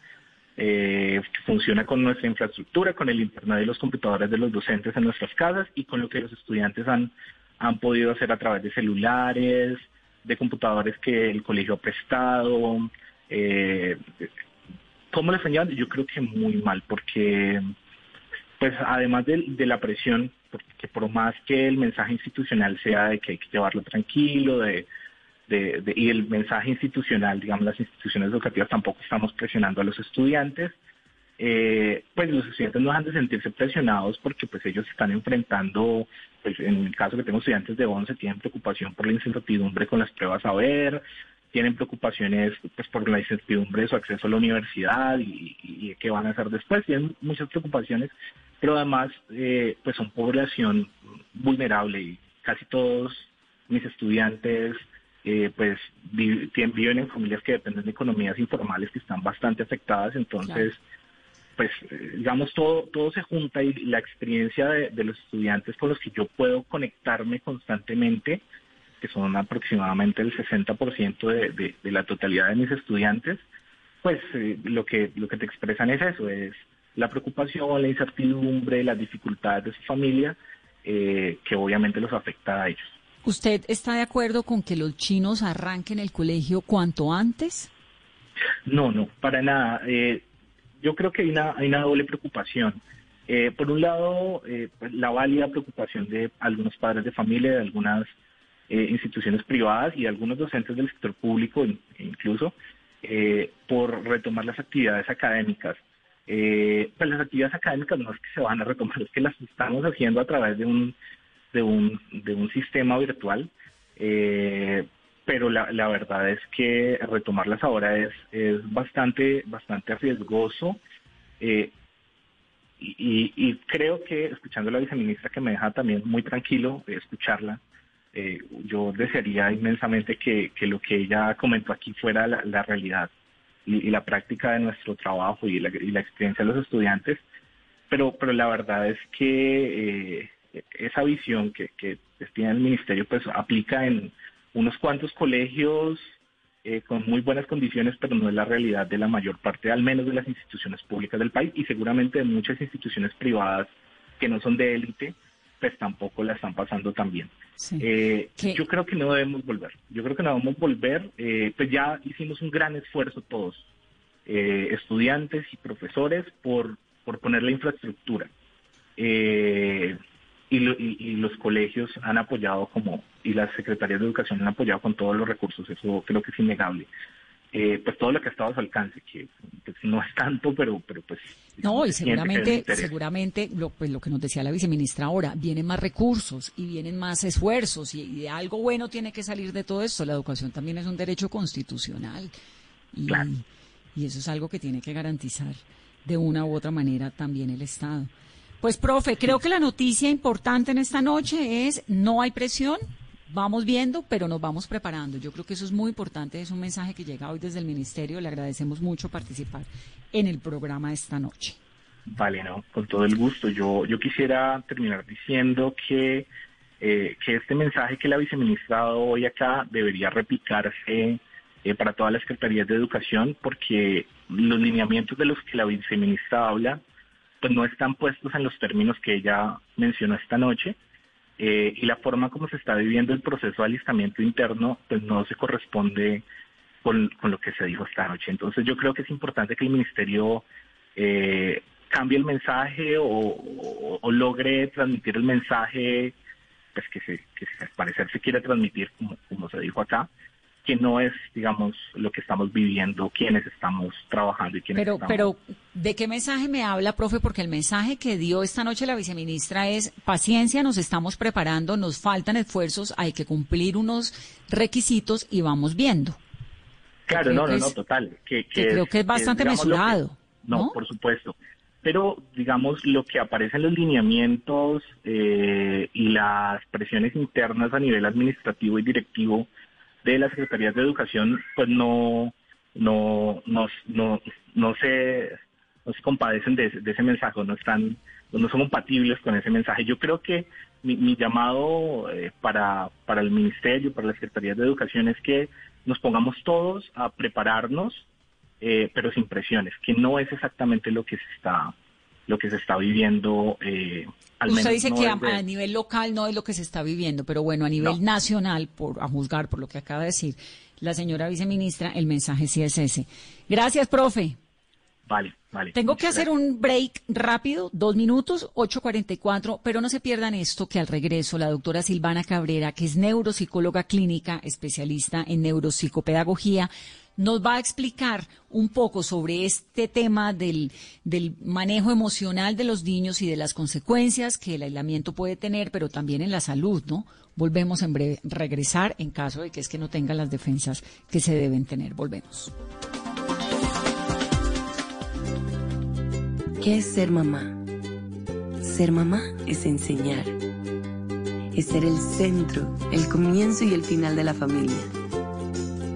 eh, que funciona con nuestra infraestructura, con el internet y los computadores de los docentes en nuestras casas y con lo que los estudiantes han, han podido hacer a través de celulares, de computadores que el colegio ha prestado. Eh, ¿Cómo les están? Yo creo que muy mal, porque pues además de, la presión, porque por más que el mensaje institucional sea de que hay que llevarlo tranquilo, de, y el mensaje institucional, digamos, las instituciones educativas tampoco estamos presionando a los estudiantes, eh, pues los estudiantes no dejan de sentirse presionados porque pues ellos están enfrentando, pues en el caso que tengo estudiantes de 11, tienen preocupación por la incertidumbre con las pruebas a ver, tienen preocupaciones pues por la incertidumbre de su acceso a la universidad y, y qué van a hacer después, tienen muchas preocupaciones pero además eh, pues son población vulnerable y casi todos mis estudiantes eh, pues viven en familias que dependen de economías informales que están bastante afectadas, entonces pues eh, digamos todo todo se junta y la experiencia de, los estudiantes con los que yo puedo conectarme constantemente que son aproximadamente el 60% de, de, de la totalidad de mis estudiantes, pues lo que lo que te expresan es eso, es la preocupación, la incertidumbre, las dificultades de su familia, eh, que obviamente los afecta a ellos. ¿Usted está de acuerdo con que los chinos arranquen el colegio cuanto antes? No, no, para nada. Eh, yo creo que hay una, hay una doble preocupación. Eh, por un lado, pues, la válida preocupación de algunos padres de familia, de algunas instituciones privadas y algunos docentes del sector público incluso, por retomar las actividades académicas Eh, pues las actividades académicas no es que se van a retomar, es que las estamos haciendo a través de un, de un, de un sistema virtual. Eh, pero la, la, verdad es que retomarlas ahora es, es bastante, bastante riesgoso. Eh, y, y, creo que escuchando a la viceministra que me deja también muy tranquilo escucharla, eh, yo desearía inmensamente que, lo que ella comentó aquí fuera la, realidad y, la práctica de nuestro trabajo y la, y la, experiencia de los estudiantes, pero, pero la verdad es que eh, esa visión que, que tiene el ministerio pues aplica en unos cuantos colegios eh, con muy buenas condiciones, pero no es la realidad de la mayor parte, al menos de las instituciones públicas del país y seguramente de muchas instituciones privadas que no son de élite, pues tampoco la están pasando tan bien. Sí. Eh, yo creo que no debemos volver. Yo creo que no debemos volver. Eh, pues ya hicimos un gran esfuerzo todos, eh, estudiantes y profesores, por, por poner la infraestructura. Eh, y, lo, y, y, los colegios han apoyado como, y las secretarías de educación han apoyado con todos los recursos, eso creo que es innegable. Eh, pues todo lo que ha estado a su alcance, que pues, no es tanto, pero, pero pues... No, y seguramente, seguramente lo, pues, lo que nos decía la viceministra ahora, vienen más recursos y vienen más esfuerzos y, y de algo bueno tiene que salir de todo esto. La educación también es un derecho constitucional y, claro. y eso es algo que tiene que garantizar de una u otra manera también el Estado. Pues, profe, creo que la noticia importante en esta noche es no hay presión, vamos viendo, pero nos vamos preparando. Yo creo que eso es muy importante, es un mensaje que llega hoy desde el Ministerio. Le agradecemos mucho participar en el programa esta noche. Vale, no, con todo el gusto. Yo, yo quisiera terminar diciendo que, eh, que este mensaje que la viceministra ha dado hoy acá debería replicarse eh, para todas las secretarías de educación, porque los lineamientos de los que la viceministra habla pues no están puestos en los términos que ella mencionó esta noche eh, y la forma como se está viviendo el proceso de alistamiento interno pues no se corresponde con, con, lo que se dijo esta noche. Entonces yo creo que es importante que el ministerio eh, cambie el mensaje o, logre transmitir el mensaje pues que se, que al parecer se quiere transmitir como, como se dijo acá que no es, digamos, lo que estamos viviendo, quienes estamos trabajando y quienes pero, estamos... Pero, ¿de qué mensaje me habla, profe? Porque el mensaje que dio esta noche la viceministra es paciencia, nos estamos preparando, nos faltan esfuerzos, hay que cumplir unos requisitos y vamos viendo. Claro, no, no, no, total. Que, que, que creo que es bastante es, mesurado. Que, no, ¿no, por supuesto. Pero, digamos, lo que aparece en los lineamientos eh, y las presiones internas a nivel administrativo y directivo de las secretarías de educación pues no no no no, no se no se compadecen de, de, ese mensaje no están no son compatibles con ese mensaje. Yo creo que mi, mi llamado eh, para para el ministerio para las secretarías de educación es que nos pongamos todos a prepararnos eh, pero sin presiones que no es exactamente lo que se está lo que se está viviendo. Eh, al Usted menos dice no que a, nivel local no es lo que se está viviendo, pero bueno, a nivel No. nacional, por a juzgar por lo que acaba de decir la señora viceministra, el mensaje sí es ese. Gracias, profe. Vale, vale. Tengo que hacer un break rápido, dos minutos, 8.44, pero no se pierdan esto que al regreso la doctora Silvana Cabrera, que es neuropsicóloga clínica, especialista en neuropsicopedagogía, nos va a explicar un poco sobre este tema del, del manejo emocional de los niños y de las consecuencias que el aislamiento puede tener, pero también en la salud, ¿no? Volvemos en breve, regresar en caso de que es que no tengan las defensas que se deben tener. Volvemos. ¿Qué es ser mamá? Ser mamá es enseñar. Es ser el centro, el comienzo y el final de la familia.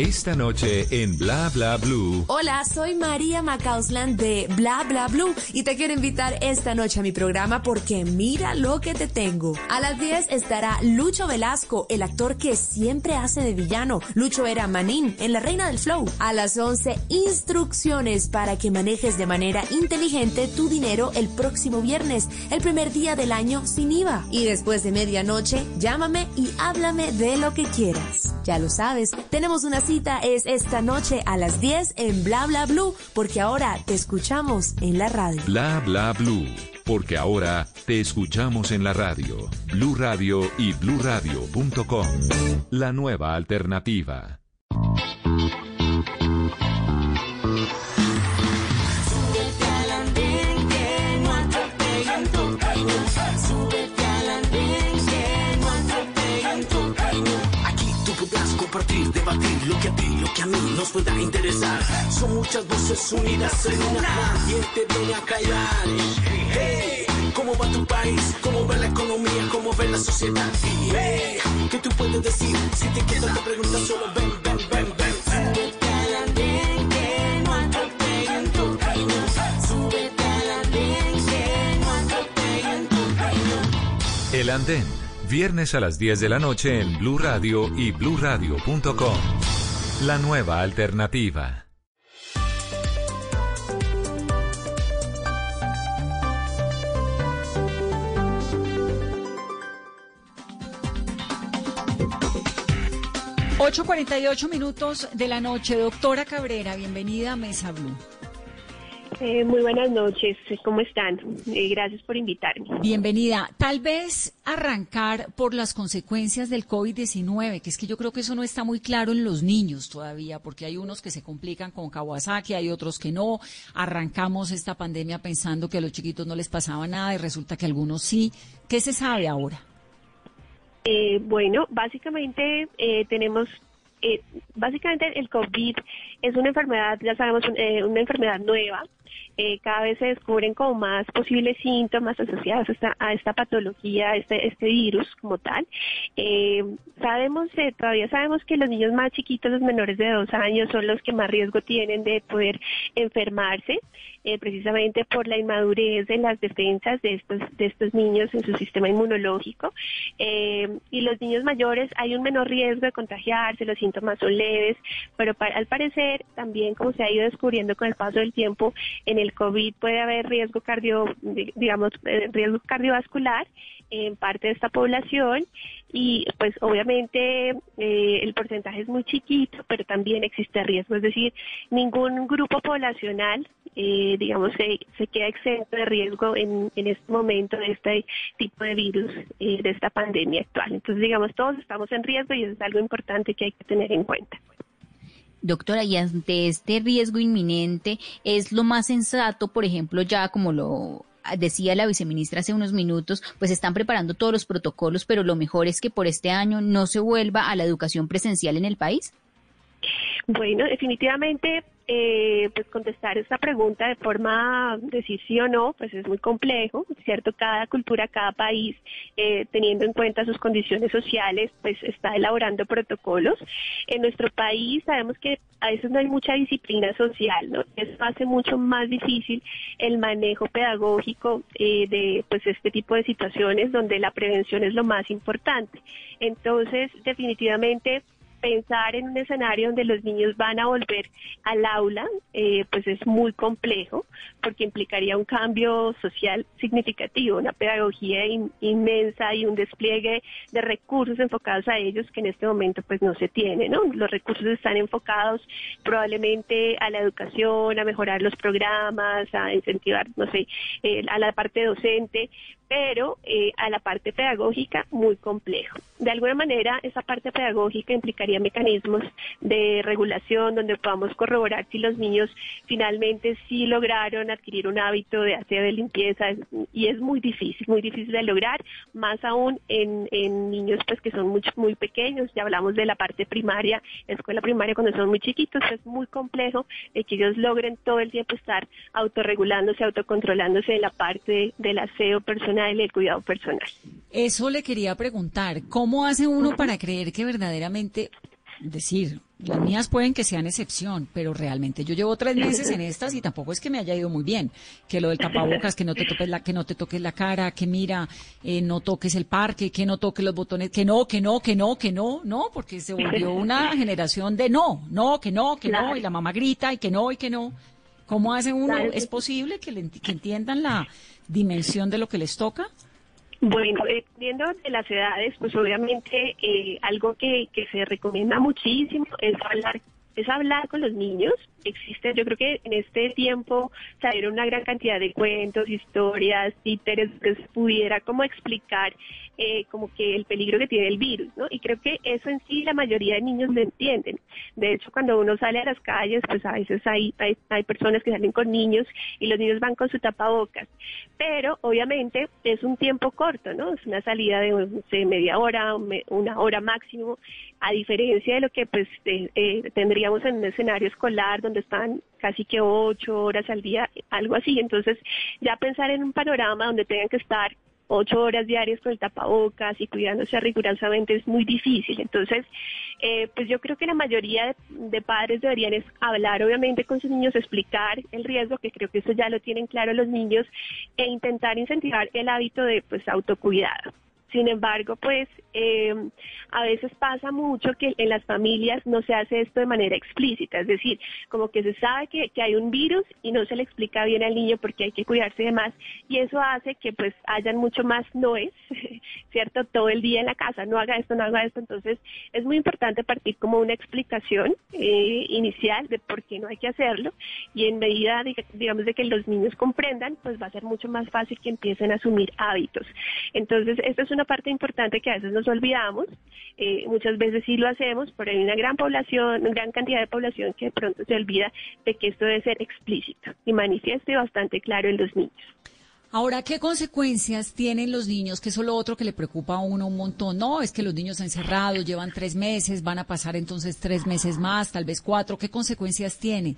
Esta noche en Bla Bla Blue. Hola, soy María Macausland de Bla Bla Blue y te quiero invitar esta noche a mi programa porque mira lo que te tengo. A las 10 estará Lucho Velasco, el actor que siempre hace de villano. Lucho era Manín en La Reina del Flow. A las 11, instrucciones para que manejes de manera inteligente tu dinero el próximo viernes, el primer día del año sin IVA. Y después de medianoche, llámame y háblame de lo que quieras. Ya lo sabes, tenemos una es esta noche a las 10 en Bla Bla Blue, porque ahora te escuchamos en la radio. Bla Bla Blue, porque ahora te escuchamos en la radio. Blue Radio y bluradio.com. La nueva alternativa. Debatir lo que a ti, lo que a mí nos pueda interesar. Son muchas voces unidas en una. Nadie te viene a callar. Hey, ¿cómo va tu país? ¿Cómo va la economía? ¿Cómo va la sociedad? Y hey, ¿qué tú puedes decir? Si te quedas te preguntas solo ven, ven, ven, ven. Súbete que no atropellen tu. Súbete andén que no atropellen tu camino. El Andén, viernes a las 10 de la noche en Blue Radio y bluradio.com. La nueva alternativa. Ocho cuarenta y ocho minutos de la noche. Doctora Cabrera, bienvenida a Mesa Blue. Eh, muy buenas noches, ¿cómo están? Eh, gracias por invitarme. Bienvenida. Tal vez arrancar por las consecuencias del COVID-19, que es que yo creo que eso no está muy claro en los niños todavía, porque hay unos que se complican con Kawasaki, hay otros que no. Arrancamos esta pandemia pensando que a los chiquitos no les pasaba nada y resulta que a algunos sí. ¿Qué se sabe ahora? Eh, bueno, básicamente eh, tenemos, eh, básicamente el COVID es una enfermedad, ya sabemos, eh, una enfermedad nueva. Eh, cada vez se descubren como más posibles síntomas asociados a esta, a esta patología, a este, este virus como tal. Eh, sabemos, eh, todavía sabemos que los niños más chiquitos, los menores de dos años, son los que más riesgo tienen de poder enfermarse, eh, precisamente por la inmadurez de las defensas de estos, de estos niños en su sistema inmunológico. Eh, y los niños mayores hay un menor riesgo de contagiarse, los síntomas son leves, pero pa- al parecer también como se ha ido descubriendo con el paso del tiempo, en el COVID puede haber riesgo cardio, di- digamos, eh, riesgo cardiovascular en parte de esta población y pues obviamente eh, el porcentaje es muy chiquito, pero también existe riesgo, es decir, ningún grupo poblacional, eh, digamos, se, se queda exento de riesgo en, en este momento de este tipo de virus, eh, de esta pandemia actual. Entonces, digamos, todos estamos en riesgo y eso es algo importante que hay que tener en cuenta. Doctora, y ante este riesgo inminente, ¿es lo más sensato, por ejemplo, ya como lo decía la viceministra hace unos minutos, pues están preparando todos los protocolos, pero lo mejor es que por este año no se vuelva a la educación presencial en el país? Bueno, definitivamente, eh, pues contestar esta pregunta de forma decir sí o no, pues es muy complejo, ¿cierto? Cada cultura, cada país, eh, teniendo en cuenta sus condiciones sociales, pues está elaborando protocolos. En nuestro país sabemos que a veces no hay mucha disciplina social, ¿no? Eso hace mucho más difícil el manejo pedagógico eh, de pues este tipo de situaciones donde la prevención es lo más importante. Entonces, definitivamente pensar en un escenario donde los niños van a volver al aula, eh, pues es muy complejo, porque implicaría un cambio social significativo, una pedagogía in- inmensa y un despliegue de recursos enfocados a ellos que en este momento pues no se tiene, ¿no? Los recursos están enfocados probablemente a la educación, a mejorar los programas, a incentivar, no sé, eh, a la parte docente, pero eh, a la parte pedagógica muy complejo. De alguna manera, esa parte pedagógica implicaría mecanismos de regulación donde podamos corroborar si los niños finalmente sí lograron adquirir un hábito de aseo de limpieza y es muy difícil, muy difícil de lograr, más aún en, niños pues que son muy, muy pequeños, ya hablamos de la parte primaria, escuela primaria cuando son muy chiquitos, es muy complejo de que ellos logren todo el tiempo estar autorregulándose, autocontrolándose en la parte del aseo personal y el cuidado personal. Eso le quería preguntar, ¿cómo hace uno para creer que verdaderamente, decir, las mías pueden que sean excepción, pero realmente yo llevo tres meses en estas y tampoco es que me haya ido muy bien. Que lo del tapabocas, que no te toques la, que no te toques la cara, que mira, eh, no toques el parque, que no toques los botones, que no, que no, que no, que no, no, porque se volvió una generación de no, no, que no, que no, y la mamá grita y que no, y que no. ¿Cómo hace uno? ¿Es posible que, que entiendan la, dimensión de lo que les toca? Bueno, viendo de las edades, pues obviamente eh, algo que, que se recomienda muchísimo es hablar es hablar con los niños. Existe, yo creo que en este tiempo salieron una gran cantidad de cuentos, historias, títeres que pudiera como explicar eh, como que el peligro que tiene el virus, ¿no? Y creo que eso en sí la mayoría de niños lo entienden. De hecho, cuando uno sale a las calles, pues a veces hay, hay, hay personas que salen con niños y los niños van con su tapabocas. Pero obviamente es un tiempo corto, ¿no? Es una salida de, media hora, una hora máximo, a diferencia de lo que pues eh, tendríamos en un escenario escolar donde están casi que ocho horas al día, algo así. Entonces, ya pensar en un panorama donde tengan que estar ocho horas diarias con el tapabocas y cuidándose rigurosamente es muy difícil. Entonces, eh, pues yo creo que la mayoría de, padres deberían es hablar obviamente con sus niños, explicar el riesgo, que creo que eso ya lo tienen claro los niños, e intentar incentivar el hábito de pues autocuidado. Sin embargo, pues eh, a veces pasa mucho que en las familias no se hace esto de manera explícita, es decir, como que se sabe que, que, hay un virus y no se le explica bien al niño porque hay que cuidarse de más. Y eso hace que pues hayan mucho más noes, ¿cierto? Todo el día en la casa, no haga esto, no haga esto, entonces es muy importante partir como una explicación eh, inicial de por qué no hay que hacerlo. Y en medida, digamos, de que los niños comprendan, pues va a ser mucho más fácil que empiecen a asumir hábitos. Entonces, esto es una parte importante que a veces nos olvidamos, eh, muchas veces sí lo hacemos, pero hay una gran población, una gran cantidad de población que de pronto se olvida de que esto debe ser explícito y manifieste bastante claro en los niños. Ahora, ¿qué consecuencias tienen los niños? Que eso es lo otro que le preocupa a uno un montón. No, es que los niños encerrados llevan tres meses, van a pasar entonces tres meses más, tal vez cuatro. ¿Qué consecuencias tiene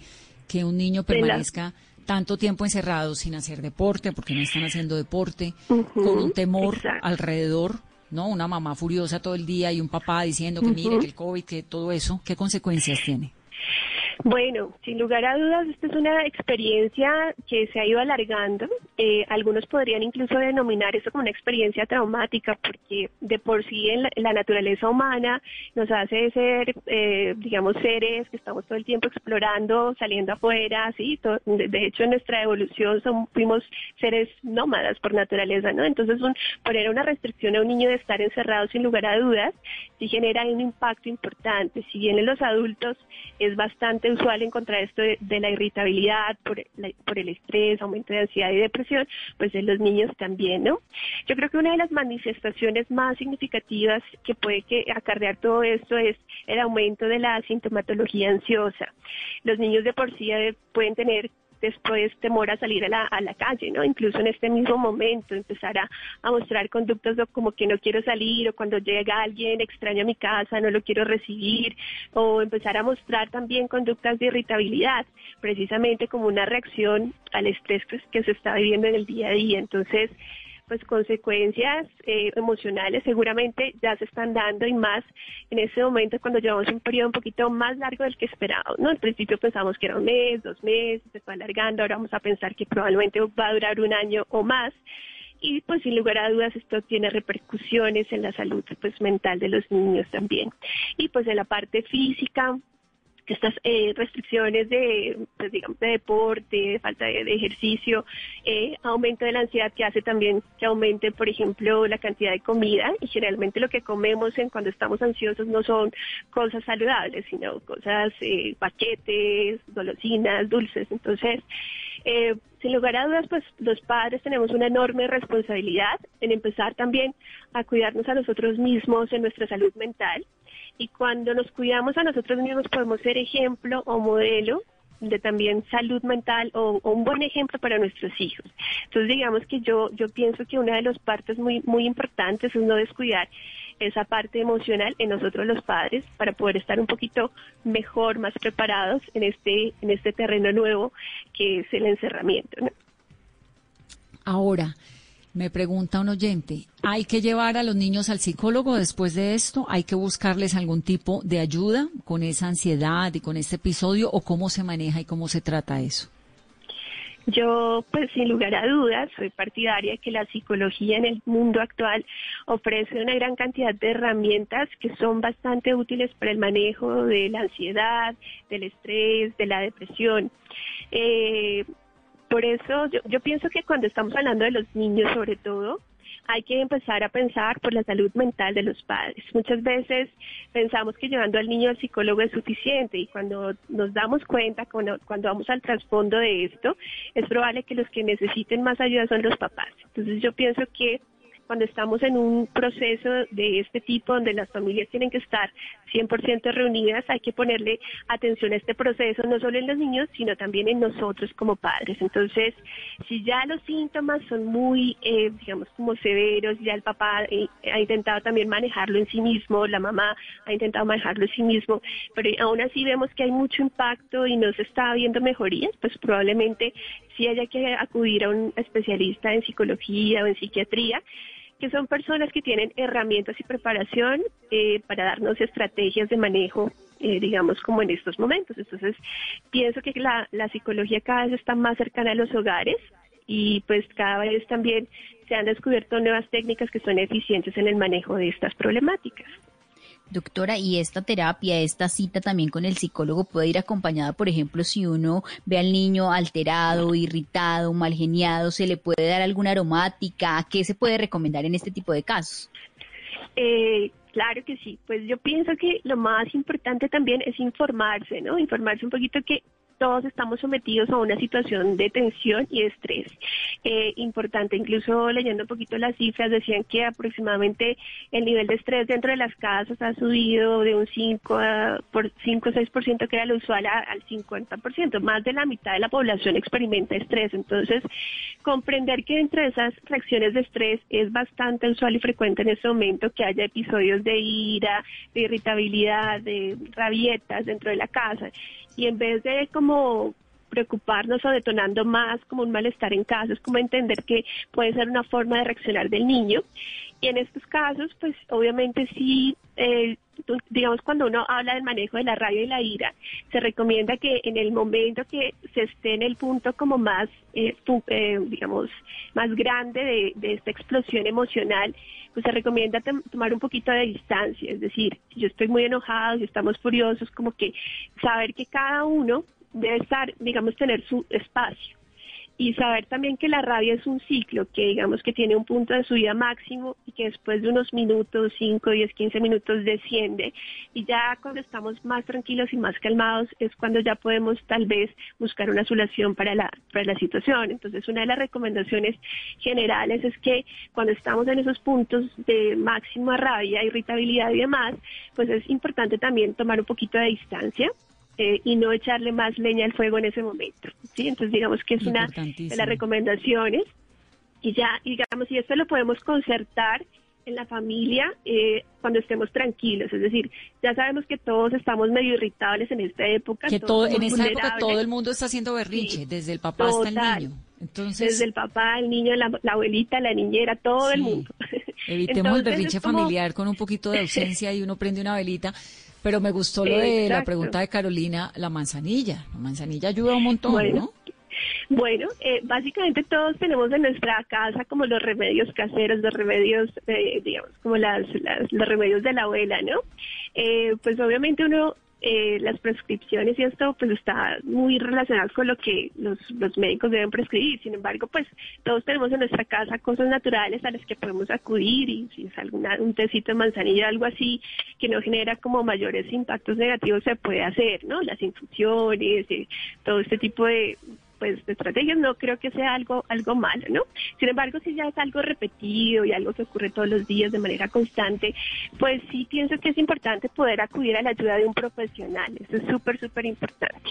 que un niño permanezca tanto tiempo encerrado sin hacer deporte, porque no están haciendo deporte, con un temor alrededor, ¿no? Una mamá furiosa todo el día y un papá diciendo que mire, que el COVID, que todo eso, ¿qué consecuencias tiene? Bueno, sin lugar a dudas, esta es una experiencia que se ha ido alargando. Eh, algunos podrían incluso denominar esto como una experiencia traumática, porque de por sí en la, naturaleza humana nos hace ser, eh, digamos, seres que estamos todo el tiempo explorando, saliendo afuera, ¿sí? de, hecho, en nuestra evolución fuimos seres nómadas por naturaleza, ¿no? Entonces, poner una restricción a un niño de estar encerrado, sin lugar a dudas, sí genera un impacto importante. Si bien en los adultos es bastante usual encontrar esto de, la irritabilidad por, por el estrés, aumento de ansiedad y depresión, pues en los niños también, ¿no? Yo creo que una de las manifestaciones más significativas que puede que acarrear todo esto es el aumento de la sintomatología ansiosa. Los niños de por sí eh, pueden tener después temor a salir a la, a calle, ¿no? Incluso en este mismo momento empezar a, mostrar conductas como que no quiero salir o cuando llega alguien extraño a mi casa no lo quiero recibir o empezar a mostrar también conductas de irritabilidad, precisamente como una reacción al estrés que se está viviendo en el día a día. Entonces, pues consecuencias eh, emocionales seguramente ya se están dando y más en ese momento cuando llevamos un periodo un poquito más largo del que esperábamos, ¿no? Al principio pensamos que era un mes, dos meses, se fue alargando, ahora vamos a pensar que probablemente va a durar un año o más y pues sin lugar a dudas esto tiene repercusiones en la salud pues mental de los niños también y pues en la parte física estas eh, restricciones de, pues, digamos, de deporte, de falta de, ejercicio, eh, aumento de la ansiedad que hace también que aumente, por ejemplo, la cantidad de comida y generalmente lo que comemos en cuando estamos ansiosos no son cosas saludables, sino cosas, eh, paquetes, golosinas, dulces. Entonces, Eh, sin lugar a dudas, pues los padres tenemos una enorme responsabilidad en empezar también a cuidarnos a nosotros mismos en nuestra salud mental. Y cuando nos cuidamos a nosotros mismos podemos ser ejemplo o modelo de también salud mental o, un buen ejemplo para nuestros hijos. Entonces, digamos que yo, yo pienso que una de las partes muy, muy importantes es no descuidar esa parte emocional en nosotros los padres para poder estar un poquito mejor, más preparados en este, en este terreno nuevo que es el encerramiento. Ahora, me pregunta un oyente, ¿hay que llevar a los niños al psicólogo después de esto? ¿Hay que buscarles algún tipo de ayuda con esa ansiedad y con este episodio o cómo se maneja y cómo se trata eso? Yo, pues sin lugar a dudas, soy partidaria de que la psicología en el mundo actual ofrece una gran cantidad de herramientas que son bastante útiles para el manejo de la ansiedad, del estrés, de la depresión. Eh, por eso yo, yo pienso que cuando estamos hablando de los niños sobre todo, hay que empezar a pensar por la salud mental de los padres. Muchas veces pensamos que llevando al niño al psicólogo es suficiente y cuando nos damos cuenta, cuando, cuando vamos al trasfondo de esto, es probable que los que necesiten más ayuda son los papás. Entonces yo pienso que cuando estamos en un proceso de este tipo donde las familias tienen que estar 100% reunidas, hay que ponerle atención a este proceso, no solo en los niños, sino también en nosotros como padres. Entonces, si ya los síntomas son muy, eh, digamos, como severos, ya el papá eh, ha intentado también manejarlo en sí mismo, la mamá ha intentado manejarlo en sí mismo, pero aún así vemos que hay mucho impacto y no se está viendo mejorías, pues probablemente sí haya que acudir a un especialista en psicología o en psiquiatría que son personas que tienen herramientas y preparación eh, para darnos estrategias de manejo, eh, digamos, como en estos momentos. Entonces, pienso que la, la psicología cada vez está más cercana a los hogares y pues cada vez también se han descubierto nuevas técnicas que son eficientes en el manejo de estas problemáticas. Doctora, ¿y esta terapia, esta cita también con el psicólogo puede ir acompañada, por ejemplo, si uno ve al niño alterado, irritado, mal geniado, se le puede dar alguna aromática? ¿Qué se puede recomendar en este tipo de casos? Eh, claro que sí, pues yo pienso que lo más importante también es informarse, ¿no? Informarse un poquito que todos estamos sometidos a una situación de tensión y estrés. Eh, importante, incluso leyendo un poquito las cifras, decían que aproximadamente el nivel de estrés dentro de las casas ha subido de un 5 a, por 5 o 6% que era lo usual al 50%. Más de la mitad de la población experimenta estrés. Entonces, comprender que entre esas reacciones de estrés es bastante usual y frecuente en este momento que haya episodios de ira, de irritabilidad, de rabietas dentro de la casa y en vez de como preocuparnos o detonando más como un malestar en casa, es como entender que puede ser una forma de reaccionar del niño. Y en estos casos, pues obviamente sí, eh, digamos, cuando uno habla del manejo de la rabia y la ira, se recomienda que en el momento que se esté en el punto como más, eh, eh, digamos, más grande de, de esta explosión emocional, pues se recomienda tomar un poquito de distancia, es decir, si yo estoy muy enojado, si estamos furiosos, como que saber que cada uno debe estar, digamos, tener su espacio. Y saber también que la rabia es un ciclo que digamos que tiene un punto de subida máximo y que después de unos minutos, 5, 10, 15 minutos desciende. Y ya cuando estamos más tranquilos y más calmados es cuando ya podemos tal vez buscar una solución para la, para la situación. Entonces una de las recomendaciones generales es que cuando estamos en esos puntos de máxima rabia, irritabilidad y demás, pues es importante también tomar un poquito de distancia eh, y no echarle más leña al fuego en ese momento. ¿sí? Entonces, digamos que es una de las recomendaciones. Y ya, digamos, y esto lo podemos concertar en la familia eh, cuando estemos tranquilos. Es decir, ya sabemos que todos estamos medio irritables en esta época. Que todo, en esta época todo el mundo está haciendo berrinche, desde el papá hasta el niño. Entonces, desde el papá, el niño, la, abuelita, la niñera, todo el mundo. Evitemos el berrinche familiar con un poquito de ausencia y uno prende una velita. Pero me gustó lo de la pregunta de Carolina, la manzanilla. La manzanilla ayuda un montón, bueno. ¿no? Bueno, eh, básicamente todos tenemos en nuestra casa como los remedios caseros, los remedios, eh, digamos, como las, los remedios de la abuela, ¿no? Eh, pues obviamente uno eh, las prescripciones y esto pues está muy relacionado con lo que los, los médicos deben prescribir. Sin embargo, pues todos tenemos en nuestra casa cosas naturales a las que podemos acudir y si es alguna, un tecito de manzanilla, algo así que no genera como mayores impactos negativos se puede hacer, ¿no? Las infusiones, y todo este tipo de pues de estrategias no creo que sea algo algo malo, ¿no? Sin embargo, si ya es algo repetido y algo que ocurre todos los días de manera constante, pues sí pienso que es importante poder acudir a la ayuda de un profesional. Eso es súper súper importante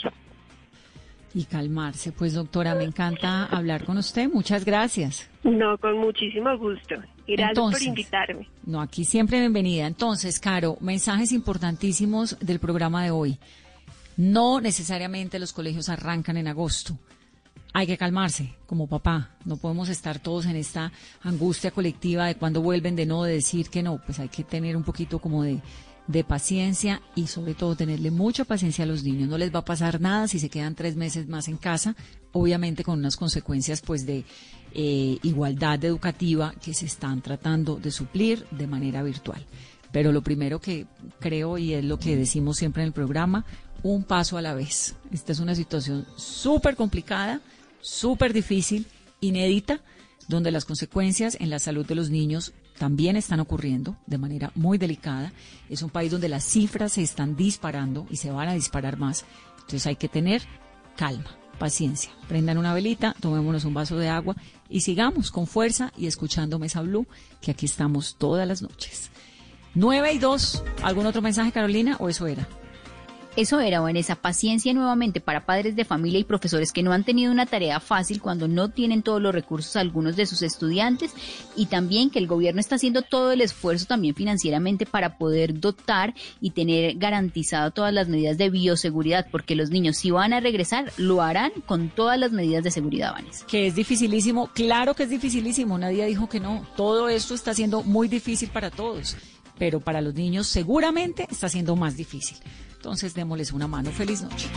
y calmarse. Pues doctora, me encanta hablar con usted. Muchas gracias. No, con muchísimo gusto. Gracias por invitarme. No, aquí siempre bienvenida. Entonces, Caro, mensajes importantísimos del programa de hoy. No necesariamente los colegios arrancan en agosto. Hay que calmarse como papá. No podemos estar todos en esta angustia colectiva de cuando vuelven de no, de decir que no. Pues hay que tener un poquito como de de paciencia y sobre todo tenerle mucha paciencia a los niños. No les va a pasar nada si se quedan tres meses más en casa, obviamente con unas consecuencias pues de eh, igualdad educativa que se están tratando de suplir de manera virtual. Pero lo primero que creo y es lo que decimos siempre en el programa, un paso a la vez. Esta es una situación súper complicada, súper difícil, inédita, donde las consecuencias en la salud de los niños también están ocurriendo de manera muy delicada. Es un país donde las cifras se están disparando y se van a disparar más. Entonces hay que tener calma, paciencia. Prendan una velita, tomémonos un vaso de agua y sigamos con fuerza y escuchando Mesa Blue, que aquí estamos todas las noches. 9 y 2. ¿Algún otro mensaje, Carolina, o eso era? Eso era, esa paciencia nuevamente para padres de familia y profesores que no han tenido una tarea fácil cuando no tienen todos los recursos algunos de sus estudiantes y también que el gobierno está haciendo todo el esfuerzo también financieramente para poder dotar y tener garantizado todas las medidas de bioseguridad, porque los niños si van a regresar lo harán con todas las medidas de seguridad, Vanessa. Que es dificilísimo, claro que es dificilísimo, nadie dijo que no, todo esto está siendo muy difícil para todos, pero para los niños seguramente está siendo más difícil. Entonces démosles una mano. Feliz noche.